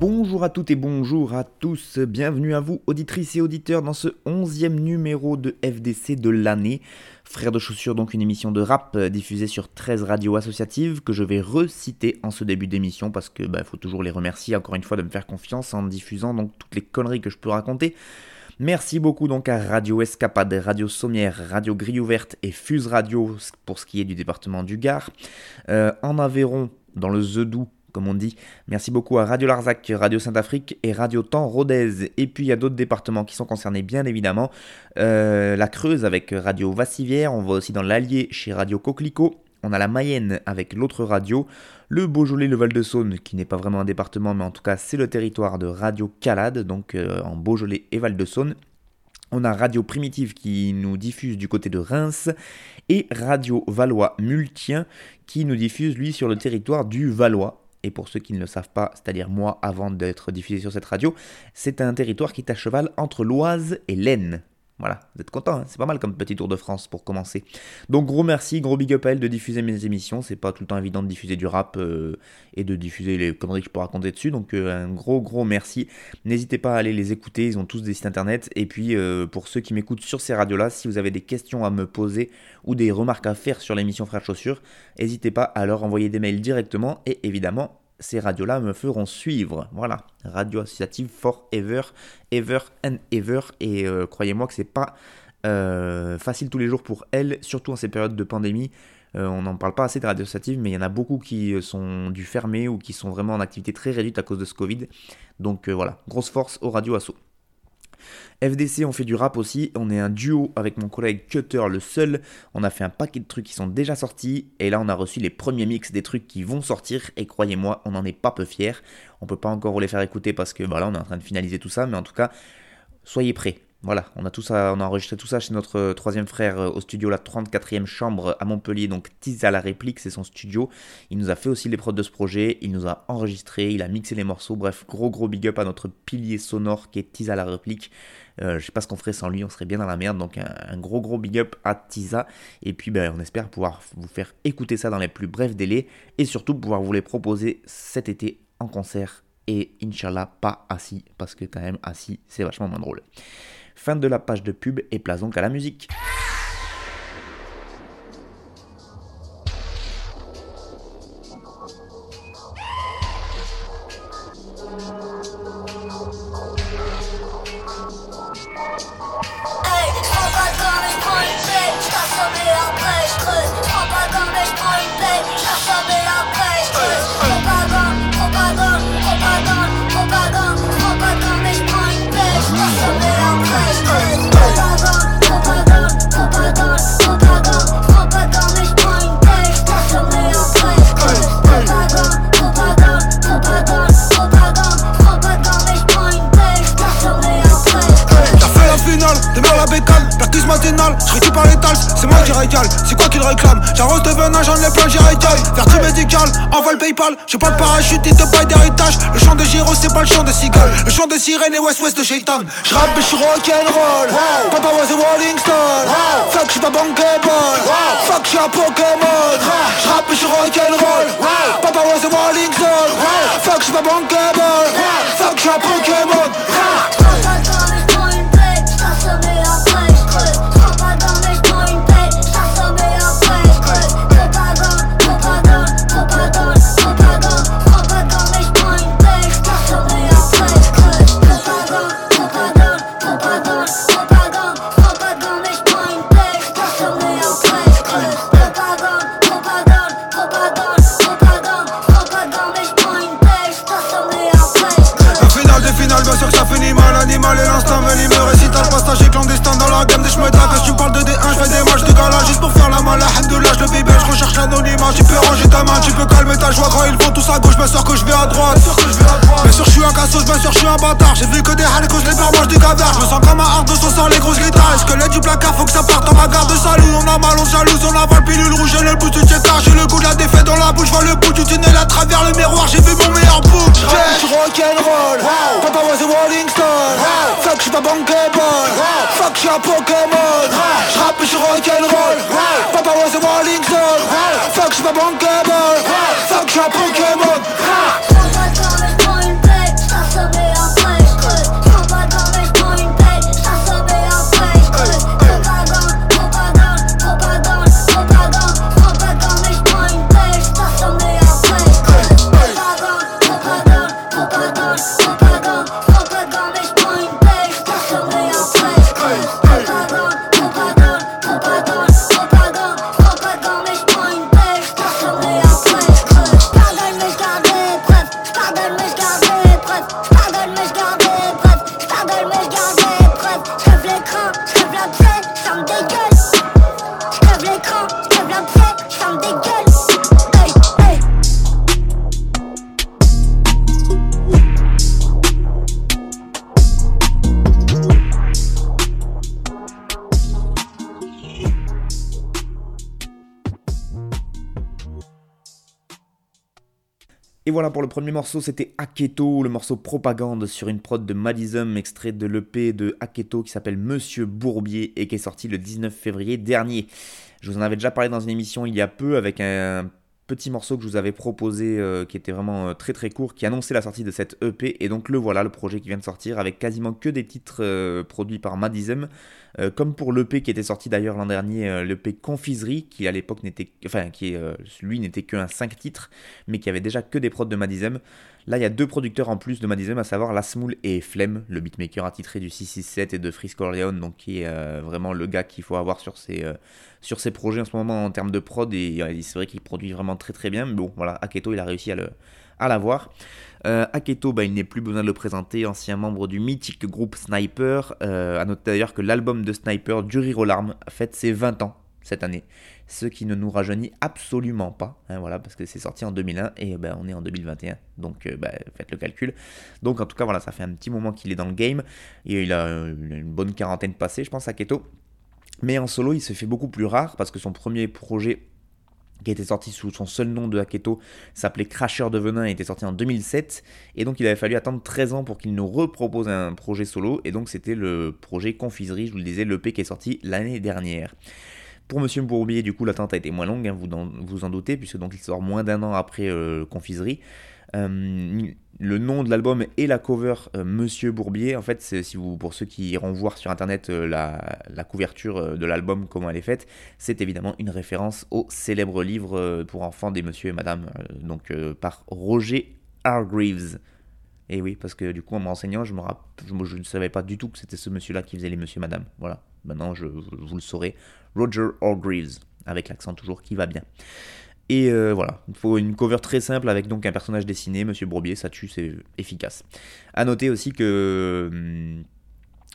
Bonjour à toutes et bonjour à tous, bienvenue à vous auditrices et auditeurs dans ce onzième numéro de FDC de l'année. Frère de chaussures, donc une émission de rap euh, diffusée sur 13 radios associatives que je vais reciter en ce début d'émission parce que bah, faut toujours les remercier encore une fois de me faire confiance en diffusant donc toutes les conneries que je peux raconter. Merci beaucoup donc à Radio Escapade, Radio Sommière, Radio Grille Ouverte et Fuse Radio pour ce qui est du département du Gard. Euh, en Aveyron, dans le Zedou, comme on dit. Merci beaucoup à Radio Larzac, Radio Saint-Afrique et Radio Temps Rodez. Et puis il y a d'autres départements qui sont concernés, bien évidemment. Euh, la Creuse avec Radio Vassivière. On va aussi dans l'Allier chez Radio Coquelicot. On a la Mayenne avec l'autre radio, le Beaujolais, le Val-de-Saône, qui n'est pas vraiment un département, mais en tout cas c'est le territoire de Radio Calade, donc euh, en Beaujolais et Val-de-Saône. On a Radio Primitive qui nous diffuse du côté de Reims et Radio Valois Multien qui nous diffuse lui sur le territoire du Valois et pour ceux qui ne le savent pas, c'est-à-dire moi avant d'être diffusé sur cette radio, c'est un territoire qui est à cheval entre l'Oise et l'Aisne. Voilà, vous êtes content, hein c'est pas mal comme petit tour de France pour commencer. Donc gros merci, gros big up à elle de diffuser mes émissions. C'est pas tout le temps évident de diffuser du rap euh, et de diffuser les conneries que je peux raconter dessus. Donc euh, un gros gros merci. N'hésitez pas à aller les écouter, ils ont tous des sites internet. Et puis euh, pour ceux qui m'écoutent sur ces radios-là, si vous avez des questions à me poser ou des remarques à faire sur l'émission Frères Chaussures, n'hésitez pas à leur envoyer des mails directement et évidemment ces radios-là me feront suivre. Voilà, radio associative forever, ever and ever. Et euh, croyez-moi que c'est pas euh, facile tous les jours pour elles, surtout en ces périodes de pandémie. Euh, on n'en parle pas assez de radio associatives, mais il y en a beaucoup qui sont dû fermer ou qui sont vraiment en activité très réduite à cause de ce Covid. Donc voilà, grosse force aux radios asso. FDC, on fait du rap aussi. On est un duo avec mon collègue Cutter, le seul. On a fait un paquet de trucs qui sont déjà sortis. Et là, on a reçu les premiers mix des trucs qui vont sortir. Et croyez-moi, on n'en est pas peu fiers. On peut pas encore vous les faire écouter parce que voilà, on est en train de finaliser tout ça. Mais en tout cas, soyez prêts. Voilà, on a, tout ça, on a enregistré tout ça chez notre euh, troisième frère euh, au studio, la 34e chambre à Montpellier, donc Tiz à la réplique, c'est son studio. Il nous a fait aussi les prods de ce projet, il nous a enregistré, il a mixé les morceaux, bref, gros gros big up à notre pilier sonore qui est Tiz à la réplique. Euh, je sais pas ce qu'on ferait sans lui, on serait bien dans la merde, donc un, gros gros big up à Tiza. Et puis ben, on espère pouvoir vous faire écouter ça dans les plus brefs délais, et surtout pouvoir vous les proposer cet été en concert, et Inch'Allah pas assis, parce que quand même assis c'est vachement moins drôle. Fin de la page de pub et place donc à la musique. Qu'il réclame J'arrose de venin, j'en ai plein, j'y régale Vertu médical, envoie le Paypal, j'ai pas de parachute, il te paye d'héritage Le chant de Giro, c'est pas le chant de cigale. Le chant de sirène et West-West de Shaitan. J'rappe et j'suis rock'n'roll. Papa was a rolling stone. Fuck, j'suis pas bankable. Fuck, j'suis un Pokémon. J'rappe et j'suis rock'n'roll. Papa was a rolling stone. Fuck, j'suis pas bankable. Fuck, j'suis un Pokémon la gamme des chemins Quand tu parles de D1 je fais des matchs de gala Juste pour faire la malade de l'âge le bébé Je recherche l'anonymat Tu peux ranger ta main Tu peux calmer ta joie. Quand ils vont tous à gauche Bien sûr que je vais à droite. Bien sûr je suis un cassos Bien sûr je suis un bâtard. J'ai vu que des halicos les peurs mangent du caviar Je me sens comme un hard de sans les grosses guitares. L'aide du placard faut que ça parte en bagarre de salut? On a mal on jalouse On avale pilule rouge et le bout du checkard J'ai le goût de la défaite dans la bouche Vois le bout du tunnel à travers le miroir. J'ai vu mon meilleur bout. Je rock'n'roll Papa was a rolling stone Fuck je suis pas bankable. Fuck je J'rappe je suis rock'n'roll. Papa was a rolling stone Fuck je suis pas bankable. Fuck je suis un Pokémon voilà pour le premier morceau, c'était Aketo, le morceau propagande sur une prod de Madism, extrait de l'EP de Aketo qui s'appelle Monsieur Bourbier et qui est sorti le 19 février dernier. Je vous en avais déjà parlé dans une émission il y a peu avec un petit morceau que je vous avais proposé euh, qui était vraiment euh, très très court, qui annonçait la sortie de cette EP et donc le voilà, le projet qui vient de sortir avec quasiment que des titres euh, produits par Madism. Euh, comme pour l'EP qui était sorti d'ailleurs l'an dernier, euh, l'EP Confiserie, qui à l'époque n'était, enfin qui euh, lui n'était qu'un 5 titres, mais qui avait déjà que des prods de Madizem. Là, il y a deux producteurs en plus de Madizem, à savoir Lasmoul et Flem, le beatmaker attitré du 667 et de Frisco Orleans, donc qui est vraiment le gars qu'il faut avoir sur ses, sur ses projets en ce moment en termes de prod, et c'est vrai qu'il produit vraiment très très bien, mais bon, voilà, Aketo, il a réussi à le à l'avoir. Euh, Aketo, bah, il n'est plus besoin de le présenter, ancien membre du mythique groupe Sniper. Euh, à noter d'ailleurs que l'album de Sniper, Du rire aux larmes, fête ses 20 ans cette année. Ce qui ne nous rajeunit absolument pas, hein, voilà, parce que c'est sorti en 2001 et ben, on est en 2021, donc euh, bah, faites le calcul. Donc en tout cas, voilà, ça fait un petit moment qu'il est dans le game et il a une bonne quarantaine passée, je pense, Aketo. Mais en solo, il se fait beaucoup plus rare parce que son premier projet qui était sorti sous son seul nom de Haketo, s'appelait Crasher de Venin et était sorti en 2007. Et donc il avait fallu attendre 13 ans pour qu'il nous repropose un projet solo. Et donc c'était le projet Confiserie, je vous le disais, l'EP qui est sorti l'année dernière. Pour Monsieur Bourbier, du coup, l'attente a été moins longue, hein, vous, vous en doutez, puisque donc il sort moins d'un an après euh, Confiserie. Euh, le nom de l'album et la cover euh, Monsieur Bourbier. En fait, si vous, pour ceux qui iront voir sur internet euh, la, couverture de l'album, comment elle est faite, c'est évidemment une référence au célèbre livre pour enfants des Monsieur et Madame, donc par Roger Hargreaves. Et oui, parce que du coup, en m'enseignant, je, me je, ne savais pas du tout que c'était ce monsieur-là qui faisait les Monsieur et Madame. Voilà, maintenant je, vous le saurez. Roger Hargreaves, avec l'accent toujours qui va bien. Et euh, voilà, il faut une cover très simple avec donc un personnage dessiné, Monsieur Bourbier, ça tue, c'est efficace. A noter aussi que hum,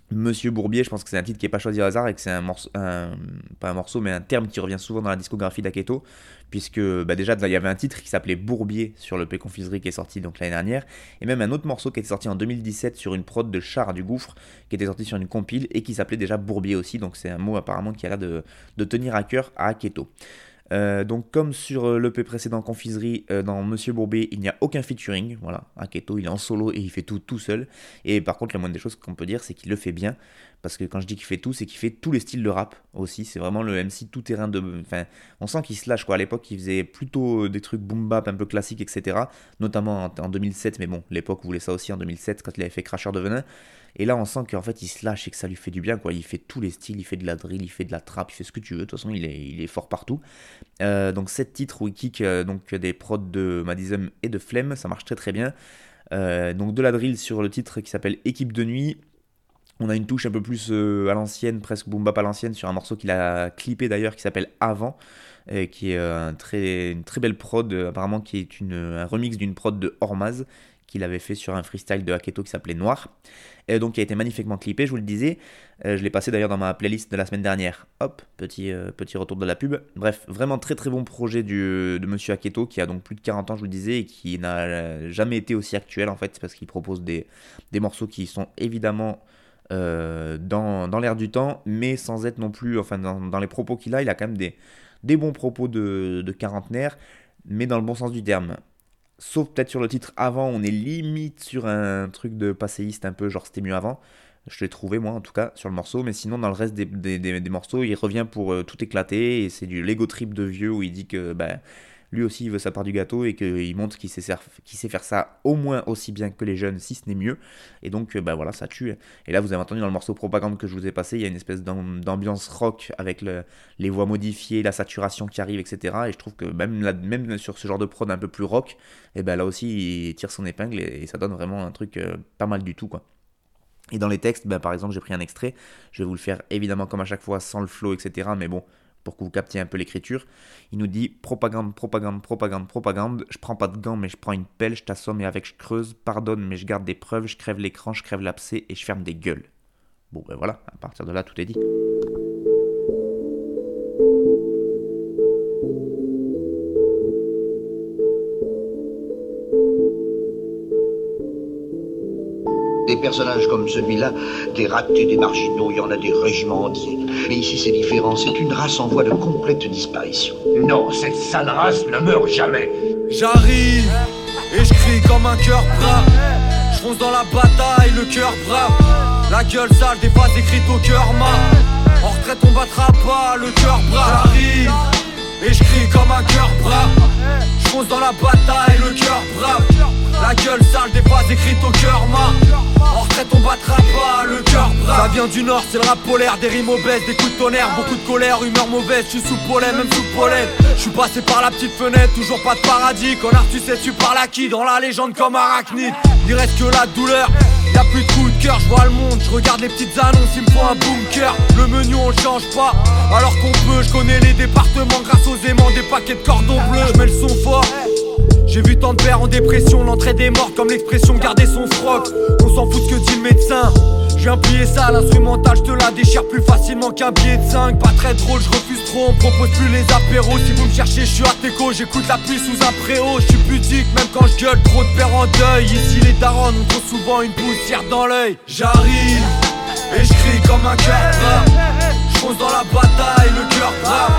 Monsieur Bourbier, je pense que c'est un titre qui n'est pas choisi au hasard et que c'est un morceau, pas un morceau, mais un terme qui revient souvent dans la discographie d'Aketo, puisque bah déjà il y avait un titre qui s'appelait Bourbier sur le P Confiserie qui est sorti donc l'année dernière, et même un autre morceau qui était sorti en 2017 sur une prod de Char du Gouffre, qui était sorti sur une compile et qui s'appelait déjà Bourbier aussi, donc c'est un mot apparemment qui a l'air de, de tenir à cœur à Aketo. Euh, donc comme sur euh, l'EP précédent Confiserie, euh, dans Monsieur Bourbet, il n'y a aucun featuring. Voilà, Aketo, il est en solo et il fait tout tout seul. Et par contre, la moindre des choses qu'on peut dire, c'est qu'il le fait bien. Parce que quand je dis qu'il fait tout, c'est qu'il fait tous les styles de rap aussi. C'est vraiment le MC tout terrain de. Enfin, on sent qu'il se lâche quoi. À l'époque, il faisait plutôt des trucs boom bap un peu classiques, etc. Notamment en, 2007, mais bon, l'époque voulait ça aussi en 2007 quand il avait fait Crasher de Venin. Et là, on sent qu'en fait, il se lâche et que ça lui fait du bien, quoi. Il fait tous les styles, il fait de la drill, il fait de la trap, il fait ce que tu veux. De toute façon, il est, fort partout. Euh, donc, 7 titres où il kick euh, donc, des prods de Madism et de Flemme, ça marche très très bien. Euh, donc, de la drill sur le titre qui s'appelle Équipe de nuit. On a une touche un peu plus à l'ancienne, presque boom bap à l'ancienne, sur un morceau qu'il a clippé d'ailleurs qui s'appelle Avant, qui est une très belle prod, apparemment qui est un remix d'une prod de Hormaz, qu'il avait fait sur un freestyle de Haketo qui s'appelait Noir, et donc qui a été magnifiquement clippé, je vous le disais. Euh, je l'ai passé d'ailleurs dans ma playlist de la semaine dernière. Hop, petit, euh, petit retour de la pub. Bref, vraiment très très bon projet de Monsieur Haketo, qui a donc plus de 40 ans, je vous le disais, et qui n'a jamais été aussi actuel en fait, parce qu'il propose des, morceaux qui sont évidemment euh, dans, l'air du temps, mais sans être non plus, enfin dans, dans les propos qu'il a, il a quand même des, des bons propos de, de quarantenaire, mais dans le bon sens du terme. Sauf peut-être sur le titre avant, on est limite sur un truc de passéiste un peu, genre c'était mieux avant. Je l'ai trouvé moi en tout cas sur le morceau, mais sinon dans le reste des, morceaux, il revient pour euh, tout éclater et c'est du Lego trip de vieux où il dit que bah, lui aussi il veut sa part du gâteau et qu'il montre qu'il sait, faire ça au moins aussi bien que les jeunes, si ce n'est mieux. Et donc bah voilà, ça tue. Et là vous avez entendu dans le morceau propagande que je vous ai passé, il y a une espèce d'ambiance rock avec les voix modifiées, la saturation qui arrive, etc. Et je trouve que même, même sur ce genre de prod un peu plus rock, et ben là aussi il tire son épingle et, ça donne vraiment un truc euh, pas mal du tout quoi. Et dans les textes, ben, par exemple, j'ai pris un extrait. Je vais vous le faire évidemment comme à chaque fois sans le flow, etc. Mais bon, pour que vous captiez un peu l'écriture. Il nous dit propagande, propagande, propagande, propagande. Je prends pas de gants, mais je prends une pelle, je t'assomme et avec je creuse. Pardonne, mais je garde des preuves. Je crève l'écran, je crève l'abcès et je ferme des gueules. Bon, ben voilà, à partir de là, tout est dit. Des personnages comme celui-là, des ratés, des marginaux, il y en a des régiments entiers. Mais ici c'est différent, c'est une race en voie de complète disparition. Non, cette sale race ne meurt jamais. J'arrive et je crie comme un cœur brave. Je fonce dans la bataille, le cœur brave. La gueule sale, des phrases écrites au cœur mat. En retraite on battra pas, le cœur brave. J'arrive et je crie comme un cœur brave. Dans la bataille, le cœur brave. La gueule sale, des phrases écrites au cœur mat. En retraite on battra pas le cœur brave. Ça vient du nord, c'est le rap polaire, des rimes obèses, des coups de tonnerre Beaucoup de colère, humeur mauvaise, je suis sous pollen, même sous pollen Je suis passé par la petite fenêtre, toujours pas de paradis. Connard tu sais tu parles à qui? Dans la légende comme arachnide. Il reste que la douleur Y'a plus de coups je vois le monde, je regarde les petites annonces, il me faut un bunker Le menu on le change pas, alors qu'on peut, je connais les départements grâce aux aimants des paquets de cordons bleus, je mets le son fort j'ai vu tant de pères en dépression, l'entrée des morts comme l'expression garder son froc. On s'en fout ce que dit le médecin. Je viens plier ça, l'instrumental, je te la déchire plus facilement qu'un billet de 5 Pas très drôle, je refuse trop, on propose plus les apéros. Si vous me cherchez, je suis Arteco, j'écoute la pluie sous un préau. Je suis pudique, même quand je gueule, trop de pères en deuil. Ici les darons ont trop souvent une poussière dans l'œil. J'arrive, et je crie comme un cœur Je fonce dans la bataille, le cœur brave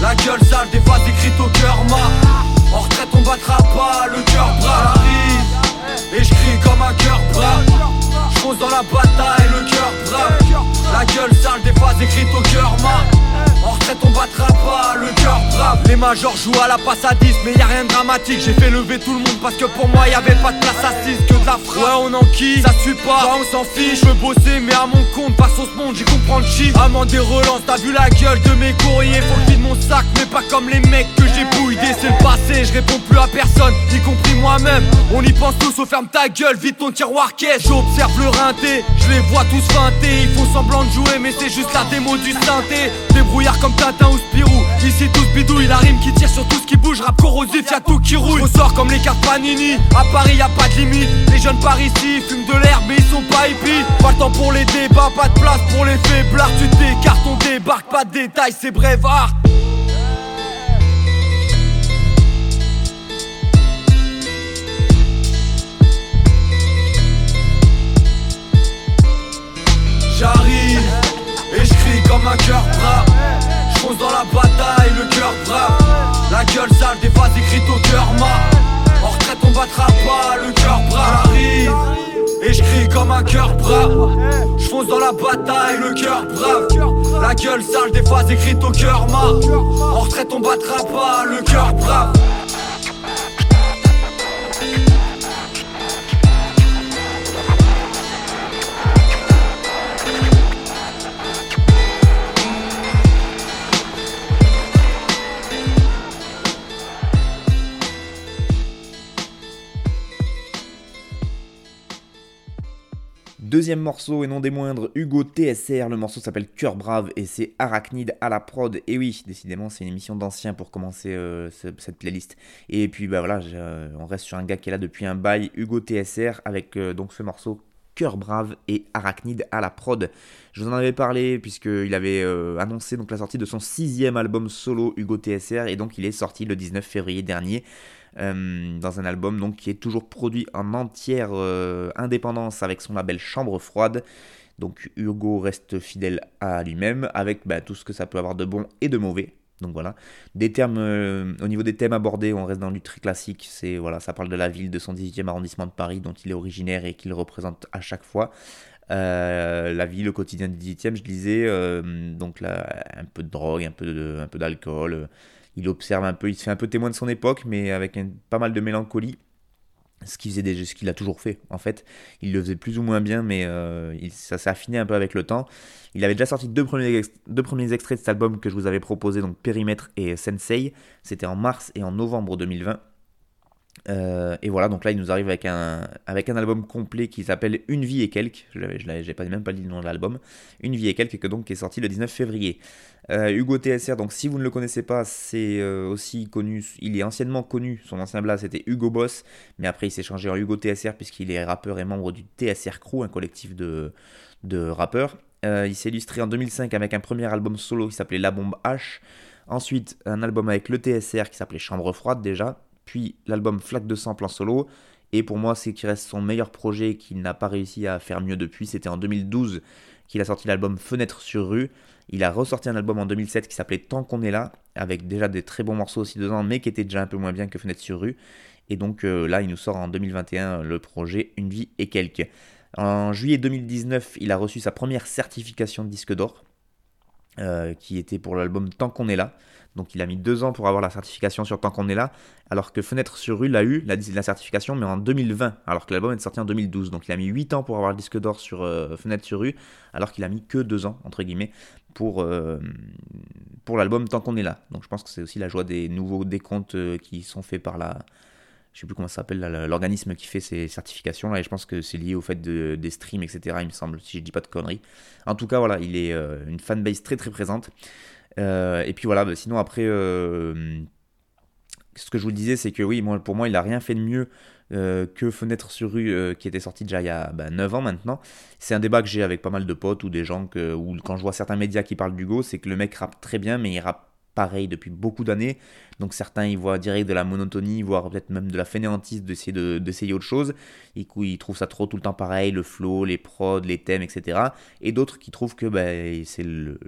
La gueule sale, des fois écrites au cœur mat. En retraite on battra pas, le cœur brave Et je crie comme un cœur brave Dans la bataille, le cœur brave. La gueule sale des phrases écrites au cœur mat en retraite on battra pas, le cœur brave Les majors jouent à la passe à 10 mais y a rien de dramatique. J'ai fait lever tout le monde parce que pour moi y avait pas de place assise Que de la frappe. Ouais on enquille, ça suit pas, on s'en fiche. Je veux bosser mais à mon compte, pas sur ce monde j'y comprends le chiffre Amant des relances, t'as vu la gueule de mes courriers Faut que mon sac mais pas comme les mecs que j'ai bouillés. C'est le passé, je réponds plus à personne, y compris moi-même. On y pense tous, au ferme ta gueule, vite ton tiroir caisse. J'observe le rinté, je les vois tous feinter. Ils font semblant de jouer mais c'est juste la démo du synthé Débrouillard comme Tintin ou Spirou. Ici tout bidouille, la rime qui tire sur tout ce qui bouge. Rap corrosif, y'a tout qui roule. Sort comme les cartes Panini. À Paris y a pas de limite. Les jeunes par ici fument de l'herbe mais ils sont pas hippies. Pas le temps pour les débats, pas de place pour les faiblards. Tu t'écartes, on débarque, pas de détails, c'est brevard J'arrive et je crie comme un cœur brave Dans la bataille, le cœur brave. La gueule sale, des phrases écrites au cœur mat. En retraite on battra pas, le cœur brave J'arrive et je crie comme un cœur brave. Je fonce dans la bataille, le cœur brave. La gueule sale, des phrases écrites au cœur mat. En retraite on battra pas, le cœur brave Deuxième morceau, et non des moindres, Hugo TSR. Le morceau s'appelle Cœur Brave et c'est Arachnide à la prod. Et oui, décidément, c'est une émission d'anciens pour commencer euh, cette playlist. Et puis, bah voilà, euh, on reste sur un gars qui est là depuis un bail, Hugo TSR, avec euh, donc ce morceau Cœur Brave et Arachnide à la prod. Je vous en avais parlé puisqu'il avait annoncé la sortie de son sixième album solo Hugo TSR et donc il est sorti le 19 février dernier. Euh, dans un album donc, qui est toujours produit en entière euh, indépendance avec son label Chambre Froide. Donc Hugo reste fidèle à lui-même avec bah, tout ce que ça peut avoir de bon et de mauvais. Donc voilà. Des termes, euh, au niveau des thèmes abordés, on reste dans du très classique. C'est voilà, ça parle de la ville, de son 18e arrondissement de Paris, dont il est originaire et qu'il représente à chaque fois. la vie, le quotidien du 18e, je disais, donc là, un peu de drogue, un peu un peu d'alcool, il observe un peu, il se fait un peu témoin de son époque, mais avec pas mal de mélancolie. Ce qu'il faisait ce qu'il a toujours fait en fait. Il le faisait plus ou moins bien, mais euh, ça s'est affiné un peu avec le temps. Il avait déjà sorti deux premiers, deux premiers extraits de cet album que je vous avais proposé, donc Périmètre et Sensei. C'était en mars et en novembre 2020. Euh, et voilà, donc là, il nous arrive avec un, album complet qui s'appelle Une vie et quelques. Je n'ai même pas dit le nom de l'album. Une vie et quelques, que donc, qui est sorti le 19 février. Euh, Hugo TSR, donc si vous ne le connaissez pas, c'est euh, aussi connu. Il est anciennement connu. Son ancien blast c'était Hugo Boss. Mais après, il s'est changé en Hugo TSR puisqu'il est rappeur et membre du TSR Crew, un collectif de, de rappeurs. il s'est illustré en 2005 avec un premier album solo qui s'appelait La Bombe H. Ensuite, un album avec le TSR qui s'appelait Chambre Froide déjà puis l'album Flaque de sang plan solo. Et pour moi, c'est qui reste son meilleur projet qu'il n'a pas réussi à faire mieux depuis. C'était en 2012 qu'il a sorti l'album Fenêtre sur rue. Il a ressorti un album en 2007 qui s'appelait Tant qu'on est là, avec déjà des très bons morceaux aussi dedans, mais qui était déjà un peu moins bien que Fenêtre sur rue. Et donc euh, là, il nous sort en 2021 le projet Une vie et quelques. En juillet 2019, il a reçu sa première certification de disque d'or, euh, qui était pour l'album Tant qu'on est là. Donc il a mis deux ans pour avoir la certification sur Tant qu'on est là, alors que Fenêtre sur rue l'a eu, la, la, certification, mais en 2020, alors que l'album est sorti en 2012. Donc il a mis 8 ans pour avoir le disque d'or sur euh, Fenêtre sur rue, alors qu'il a mis que deux ans, entre guillemets, pour, euh, pour l'album Tant qu'on est là. Donc je pense que c'est aussi la joie des nouveaux décomptes euh, qui sont faits par la... Je sais plus comment ça s'appelle, l'organisme qui fait ces certifications là, et je pense que c'est lié au fait de, des streams, etc. Il me semble, si je dis pas de conneries. En tout cas, voilà, il est une fanbase très très présente. Euh, et puis voilà, bah, sinon après, euh, ce que je vous disais, c'est que oui, moi, pour moi, il n'a rien fait de mieux euh, que Fenêtre sur rue qui était sorti déjà il y a 9 bah, ans maintenant. C'est un débat que j'ai avec pas mal de potes ou des gens que, ou quand je vois certains médias qui parlent d'Hugo, c'est que le mec rappe très bien, mais il rappe pareil depuis beaucoup d'années. Donc certains y voient direct de la monotonie, voire peut-être même de la fainéantise d'essayer d'essayer autre chose. Et ils trouvent ça trop tout le temps pareil, le flow, les prods, les thèmes, etc. Et d'autres qui trouvent que bah, c'est le,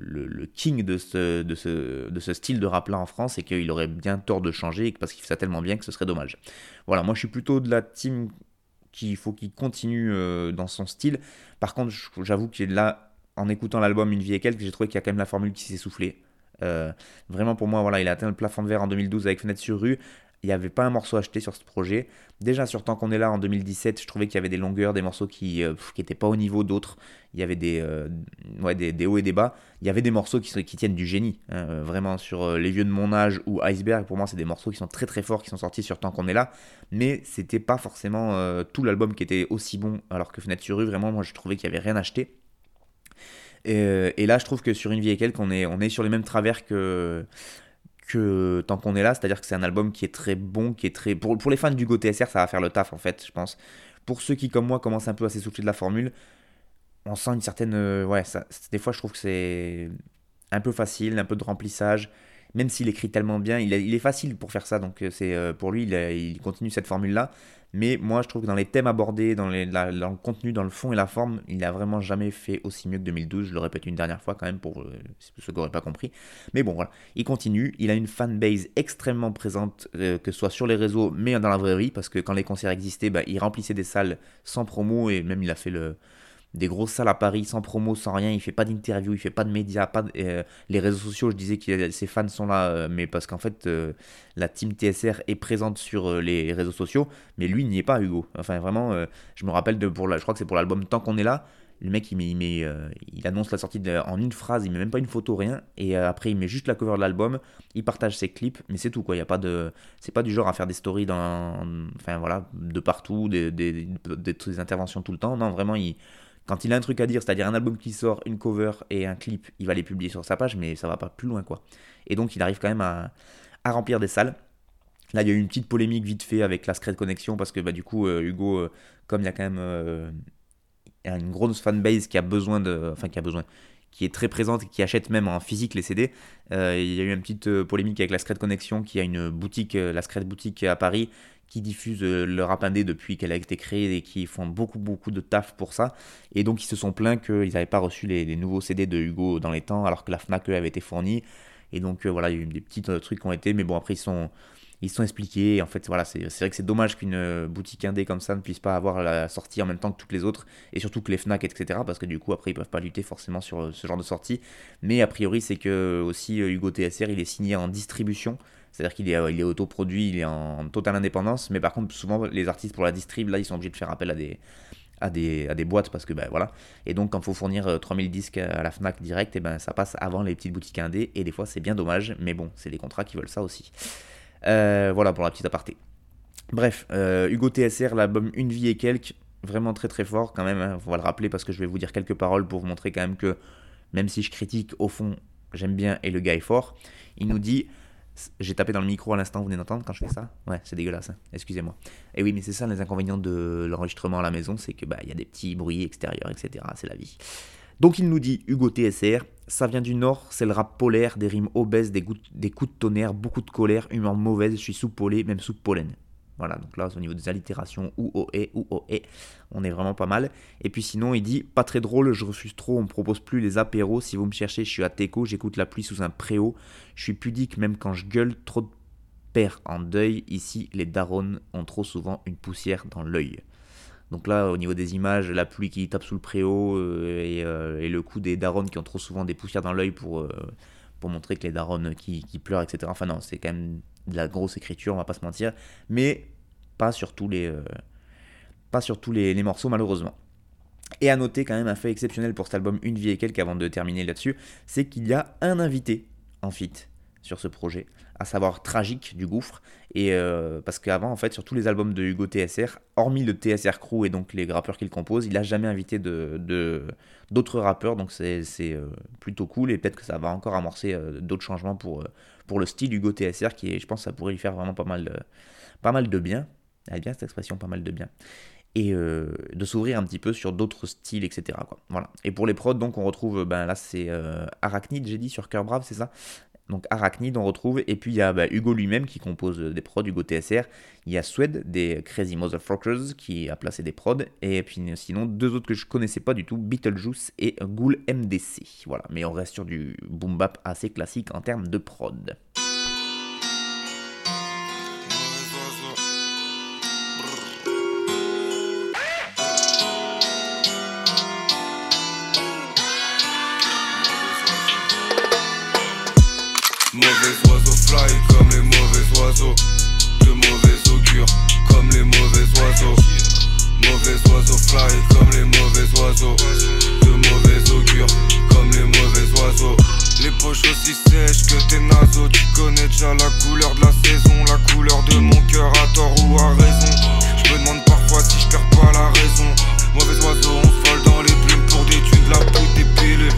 king de ce, de, ce, de ce style de rap là en France et qu'il aurait bien tort de changer parce qu'il fait ça tellement bien que ce serait dommage. Voilà, moi je suis plutôt de la team qu'il faut qu'il continue euh, dans son style. Par contre, j'avoue que là, en écoutant l'album Une vie et quelques, j'ai trouvé qu'il y a quand même la formule qui s'est soufflée. Euh, vraiment pour moi, voilà, il a atteint le plafond de verre en 2012 avec Fenêtre sur rue. Il n'y avait pas un morceau acheté sur ce projet. Déjà sur Tant qu'on est là en 2017, je trouvais qu'il y avait des longueurs, des morceaux qui n'étaient euh, pas au niveau d'autres. Il y avait des, euh, ouais, des, hauts et des bas. Il y avait des morceaux qui, qui tiennent du génie. Hein, vraiment sur Les Vieux de mon âge ou Iceberg, pour moi, c'est des morceaux qui sont très très forts, qui sont sortis sur Tant qu'on est là. Mais c'était pas forcément tout l'album qui était aussi bon. Alors que Fenêtre sur rue, vraiment, moi je trouvais qu'il n'y avait rien acheté. Euh, et, là, je trouve que sur Une vie et quelques, on est, on est sur les mêmes travers que, que tant qu'on est là. C'est-à-dire que c'est un album qui est très bon, qui est très. Pour, pour les fans du GoTSR, ça va faire le taf, en fait, je pense. Pour ceux qui, comme moi, commencent un peu à s'essouffler de la formule, on sent une certaine. Euh, ouais, des fois, je trouve que c'est un peu facile, un peu de remplissage. Même s'il écrit tellement bien, il, est facile pour faire ça. Donc, euh, c'est pour lui, il, continue cette formule-là. Mais moi, je trouve que dans les thèmes abordés, dans, le contenu, dans le fond et la forme, il n'a vraiment jamais fait aussi mieux que 2012. Je le répète une dernière fois quand même pour euh, ceux qui n'auraient pas compris. Mais bon, voilà. Il continue. Il a une fanbase extrêmement présente, euh, que ce soit sur les réseaux, mais dans la vraie vie, parce que quand les concerts existaient, bah, il remplissait des salles sans promo et même il a fait le des grosses salles à Paris sans promo, sans rien. Il fait pas d'interview, il fait pas de médias, pas euh, les réseaux sociaux. Je disais que ses fans sont là, euh, mais parce qu'en fait euh, la team TSR est présente sur les réseaux sociaux, mais lui n'y est pas, Hugo. Enfin vraiment, je me rappelle de pour la, je crois que c'est pour l'album Tant qu'on est là. Le mec, il, met, il, il annonce la sortie en une phrase, il met même pas une photo, rien. Et après, il met juste la cover de l'album. Il partage ses clips, mais c'est tout quoi. Il y a pas de, c'est pas du genre à faire des stories dans, enfin voilà, de partout, des, des, des interventions tout le temps. Non, vraiment, il Quand il a un truc à dire, c'est-à-dire un album qui sort, une cover et un clip, il va les publier sur sa page, mais ça va pas plus loin quoi. Et donc il arrive quand même à, remplir des salles. Là, il y a eu une petite polémique vite fait avec la Secret Connection parce que bah, du coup, euh, Hugo, euh, comme il y a quand même euh, une grosse fanbase qui a besoin de. Enfin, qui a besoin. qui est très présente et qui achète même en physique les CD, il y a eu une petite polémique avec la Secret Connection qui a une boutique, la Secret Boutique à Paris, qui diffuse le rap indé depuis qu'elle a été créée et qui font beaucoup beaucoup de taf pour ça. Et donc ils se sont plaints qu'ils n'avaient pas reçu les, nouveaux CD de Hugo dans les temps alors que la FNAC eux, avait été fournie. Et donc voilà, il y a eu des petits trucs qui ont été, mais bon après ils sont sont expliqués. en fait, voilà, c'est vrai que c'est dommage qu'une euh, boutique indé comme ça ne puisse pas avoir la sortie en même temps que toutes les autres, et surtout que les Fnac, etc. Parce que du coup, après, ils peuvent pas lutter forcément sur euh, ce genre de sortie. Mais a priori, c'est que aussi euh, Hugo TSR, il est signé en distribution. C'est-à-dire qu'il est, il est autoproduit, il est en, totale indépendance. Mais par contre, souvent, les artistes pour la distrib, là, ils sont obligés de faire appel à des, boîtes parce que ben voilà. Et donc quand il faut fournir 3000 disques à la Fnac direct, et ben ça passe avant les petites boutiques indé et des fois c'est bien dommage, mais bon, c'est des contrats qui veulent ça aussi. Euh, voilà pour la petite aparté. Bref, euh, Hugo TSR, l'album Une vie et quelques, vraiment très très fort quand même, hein, on va le rappeler parce que je vais vous dire quelques paroles pour vous montrer quand même que même si je critique, au fond, j'aime bien et le gars est fort. Il nous dit, j'ai tapé dans le micro à l'instant, vous venez d'entendre quand je fais ça? Ouais, c'est dégueulasse, hein. excusez-moi. Et oui, mais c'est ça les inconvénients de l'enregistrement à la maison, c'est que bah y a des petits bruits extérieurs, etc. C'est la vie. Donc il nous dit Hugo TSR, ça vient du nord, c'est le rap polaire, des rimes obèses, des, coups de tonnerre, beaucoup de colère, humeur mauvaise, je suis sous polé, même sous pollen. Voilà, donc là, au niveau des allitérations, ou o e, ou o e, on est vraiment pas mal. Et puis sinon, il dit Pas très drôle, je refuse trop, on me propose plus les apéros. Si vous me cherchez, je suis à Teco, j'écoute la pluie sous un préau. Je suis pudique même quand je gueule, trop de pères en deuil. Ici, les darons ont trop souvent une poussière dans l'œil. Donc là, au niveau des images, la pluie qui tape sous le préau euh, euh, et, le coup des darons qui ont trop souvent des poussières dans l'œil pour, euh, pour montrer que les darons qui, pleurent, etc. Enfin non, c'est quand même de la grosse écriture, on va pas se mentir. Mais pas sur tous les, pas sur tous les, morceaux malheureusement. Et à noter quand même un fait exceptionnel pour cet album Une vie et quelques avant de terminer là-dessus, c'est qu'il y a un invité en fit sur ce projet, à savoir Tragique du Gouffre. Et euh, parce qu'avant, en fait, sur tous les albums de Hugo TSR, hormis le TSR Crew et donc les rappeurs qu'il compose, il n'a jamais invité d'autres rappeurs. Donc c'est, euh, plutôt cool et peut-être que ça va encore amorcer euh, d'autres changements pour, pour le style Hugo TSR qui, je pense, ça pourrait lui faire vraiment pas mal pas mal de bien. Elle bien cette expression, pas mal de bien et de s'ouvrir un petit peu sur d'autres styles, etc. Voilà. Et pour les prods, donc on retrouve, ben là c'est Arachnid, j'ai dit, sur Cœur Brave, c'est ça? Donc Arachnid, on retrouve. Et puis il y a bah, Hugo lui-même qui compose des prods, Hugo TSR. Il y a Swed des Crazy Motherfuckers qui a placé des prods. Et puis sinon, deux autres que je connaissais pas du tout, Beetlejuice et Ghoul MDC. Voilà, mais on reste sur du boom bap assez classique en termes de prod. Comme les mauvais oiseaux. De mauvais augure comme les mauvais oiseaux. Les poches aussi sèches que tes naseaux. Tu connais déjà la couleur de la saison La couleur de mon cœur à tort ou à raison. Je me demande parfois si je perds pas la raison. Mauvais oiseaux on vole dans les plumes pour des thunes de la poudre des pilules.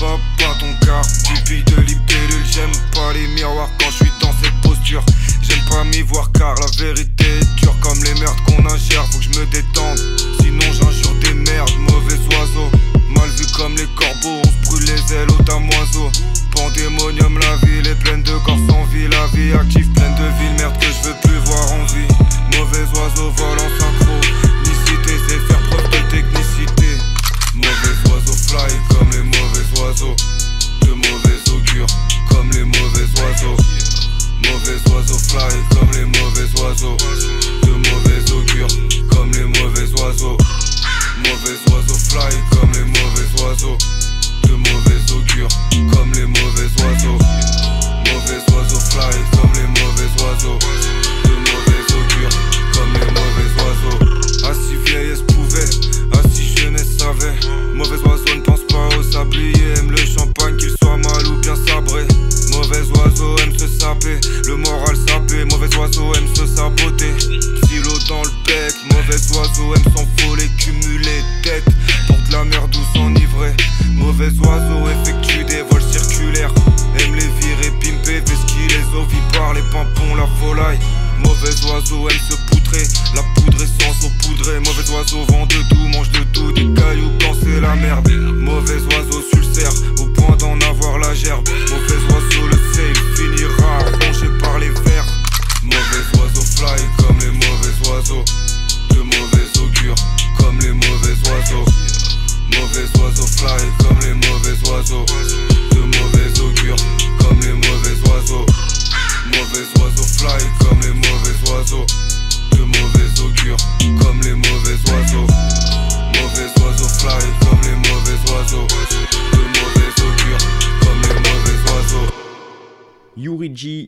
Pas ton car, pupille de libellule J'aime pas les miroirs quand je suis dans cette posture. J'aime pas m'y voir car la vérité est dure Comme les merdes faut que je me détende. Sinon j'injure des merdes, mauvais oiseaux. Mal vu comme les corbeaux, on se brûle les ailes au damoiseau Pandémonium, la ville est pleine de corps sans vie. La vie active, pleine de villes, merde que je veux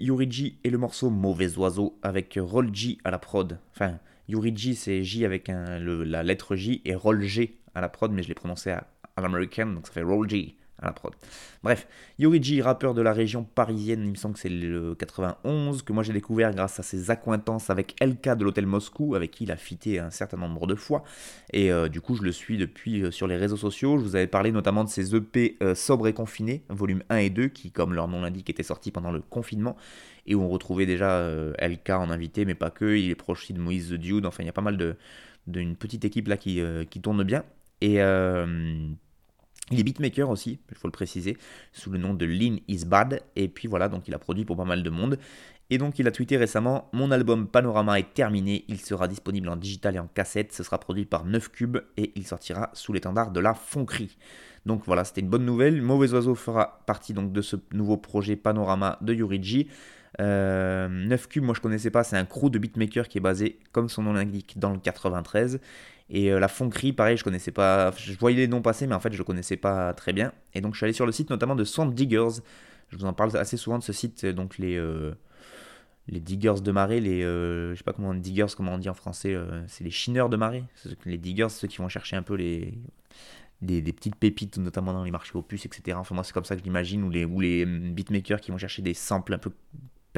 Yuriji, et le morceau Mauvais Oiseau avec Roll à la prod. Enfin, Yuriji c'est J avec le- la lettre J et Roll G à la prod, mais je l'ai prononcé à, à l'américaine, donc ça fait Roll G à la prod. Bref, Yuriji, rappeur de la région parisienne, il me semble que c'est le 91, que moi j'ai découvert grâce à ses accointances avec LK de l'hôtel Moscou, avec qui il a fité un certain nombre de fois. Et euh, du coup, je le suis depuis euh, sur les réseaux sociaux. Je vous avais parlé notamment de ses EP euh, Sobre et Confiné, volume 1 et 2, qui, comme leur nom l'indique, étaient sortis pendant le confinement, et où on retrouvait déjà euh, LK en invité, mais pas que. Il est proche aussi de Moïse The Dude. Enfin, il y a pas mal de d'une petite équipe là qui, euh, tourne bien. Et euh, il est beatmaker aussi, il faut le préciser, sous le nom de Lean is Bad. Et puis voilà, donc il a produit pour pas mal de monde. Et donc il a tweeté récemment Mon album Panorama est terminé, il sera disponible en digital et en cassette, ce sera produit par 9 Cubes et il sortira sous l'étendard de la Fonquerie. Donc voilà, c'était une bonne nouvelle. Mauvais Oiseau fera partie donc de ce nouveau projet Panorama de Yuriji. Euh, 9 Cubes, moi je connaissais pas, c'est un crew de beatmaker qui est basé, comme son nom l'indique, dans le 93. Et euh, la Fonquerie, pareil, je connaissais pas, je voyais les noms passer, mais en fait je connaissais pas très bien. Et donc je suis allé sur le site notamment de Swamp Diggers. Je vous en parle assez souvent de ce site, euh, donc les, euh, les diggers de marée, les, euh, je sais pas comment diggers, comment on dit en français, c'est les chineurs de marée. Les diggers, ceux qui vont chercher un peu les, des, petites pépites, notamment dans les marchés puces, etc. Enfin, moi, c'est comme ça que je l'imagine, ou les, ou les hum, beatmakers qui vont chercher des samples un peu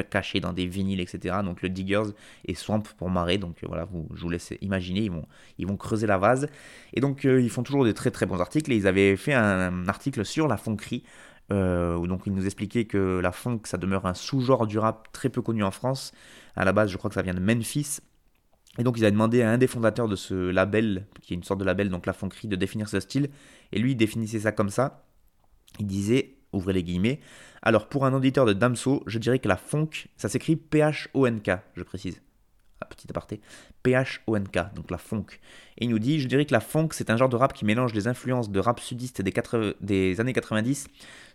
cachés dans des vinyles, etc. Donc le Diggers et Swamp pour marée. Donc euh, voilà, vous, je vous laisse imaginer, ils vont, ils vont creuser la vase. Et donc euh, ils font toujours des très très bons articles. Et ils avaient fait un, article sur la fonquerie. Euh, où donc ils nous expliquaient que la funk ça demeure un sous-genre du rap très peu connu en France. À la base, je crois que ça vient de Memphis. Et donc, ils avaient demandé à un des fondateurs de ce label, qui est une sorte de label, donc la fonquerie, de définir ce style. Et lui, il définissait ça comme ça. Il disait, ouvrez les guillemets, alors pour un auditeur de Damso, je dirais que la funk, ça s'écrit P-H-O-N-K, je précise. Ah, petit aparté. P-H-O-N-K, donc la funk. Et il nous dit, je dirais que la funk, c'est un genre de rap qui mélange les influences de rap sudiste des, 80 des années 90,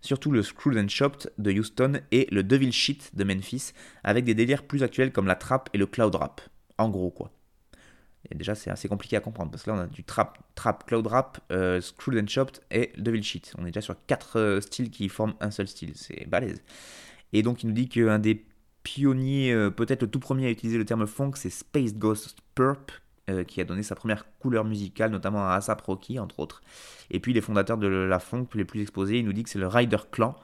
surtout le Screwed and Chopped de Houston et le Devil Shit de Memphis, avec des délires plus actuels comme la trap et le cloud rap. En gros, quoi. Déjà, c'est assez compliqué à comprendre parce que là, on a du trap, trap, cloud rap, euh, screwed and chopped et devil shit. On est déjà sur quatre euh, styles qui forment un seul style. C'est balèze. Et donc, il nous dit qu'un des pionniers, euh, peut-être le tout premier à utiliser le terme funk, c'est Space Ghost Purp, qui a donné sa première couleur musicale, notamment à ASAP Rocky, entre autres. Et puis, les fondateurs de la funk les plus exposés, il nous dit que c'est le Rider Clan,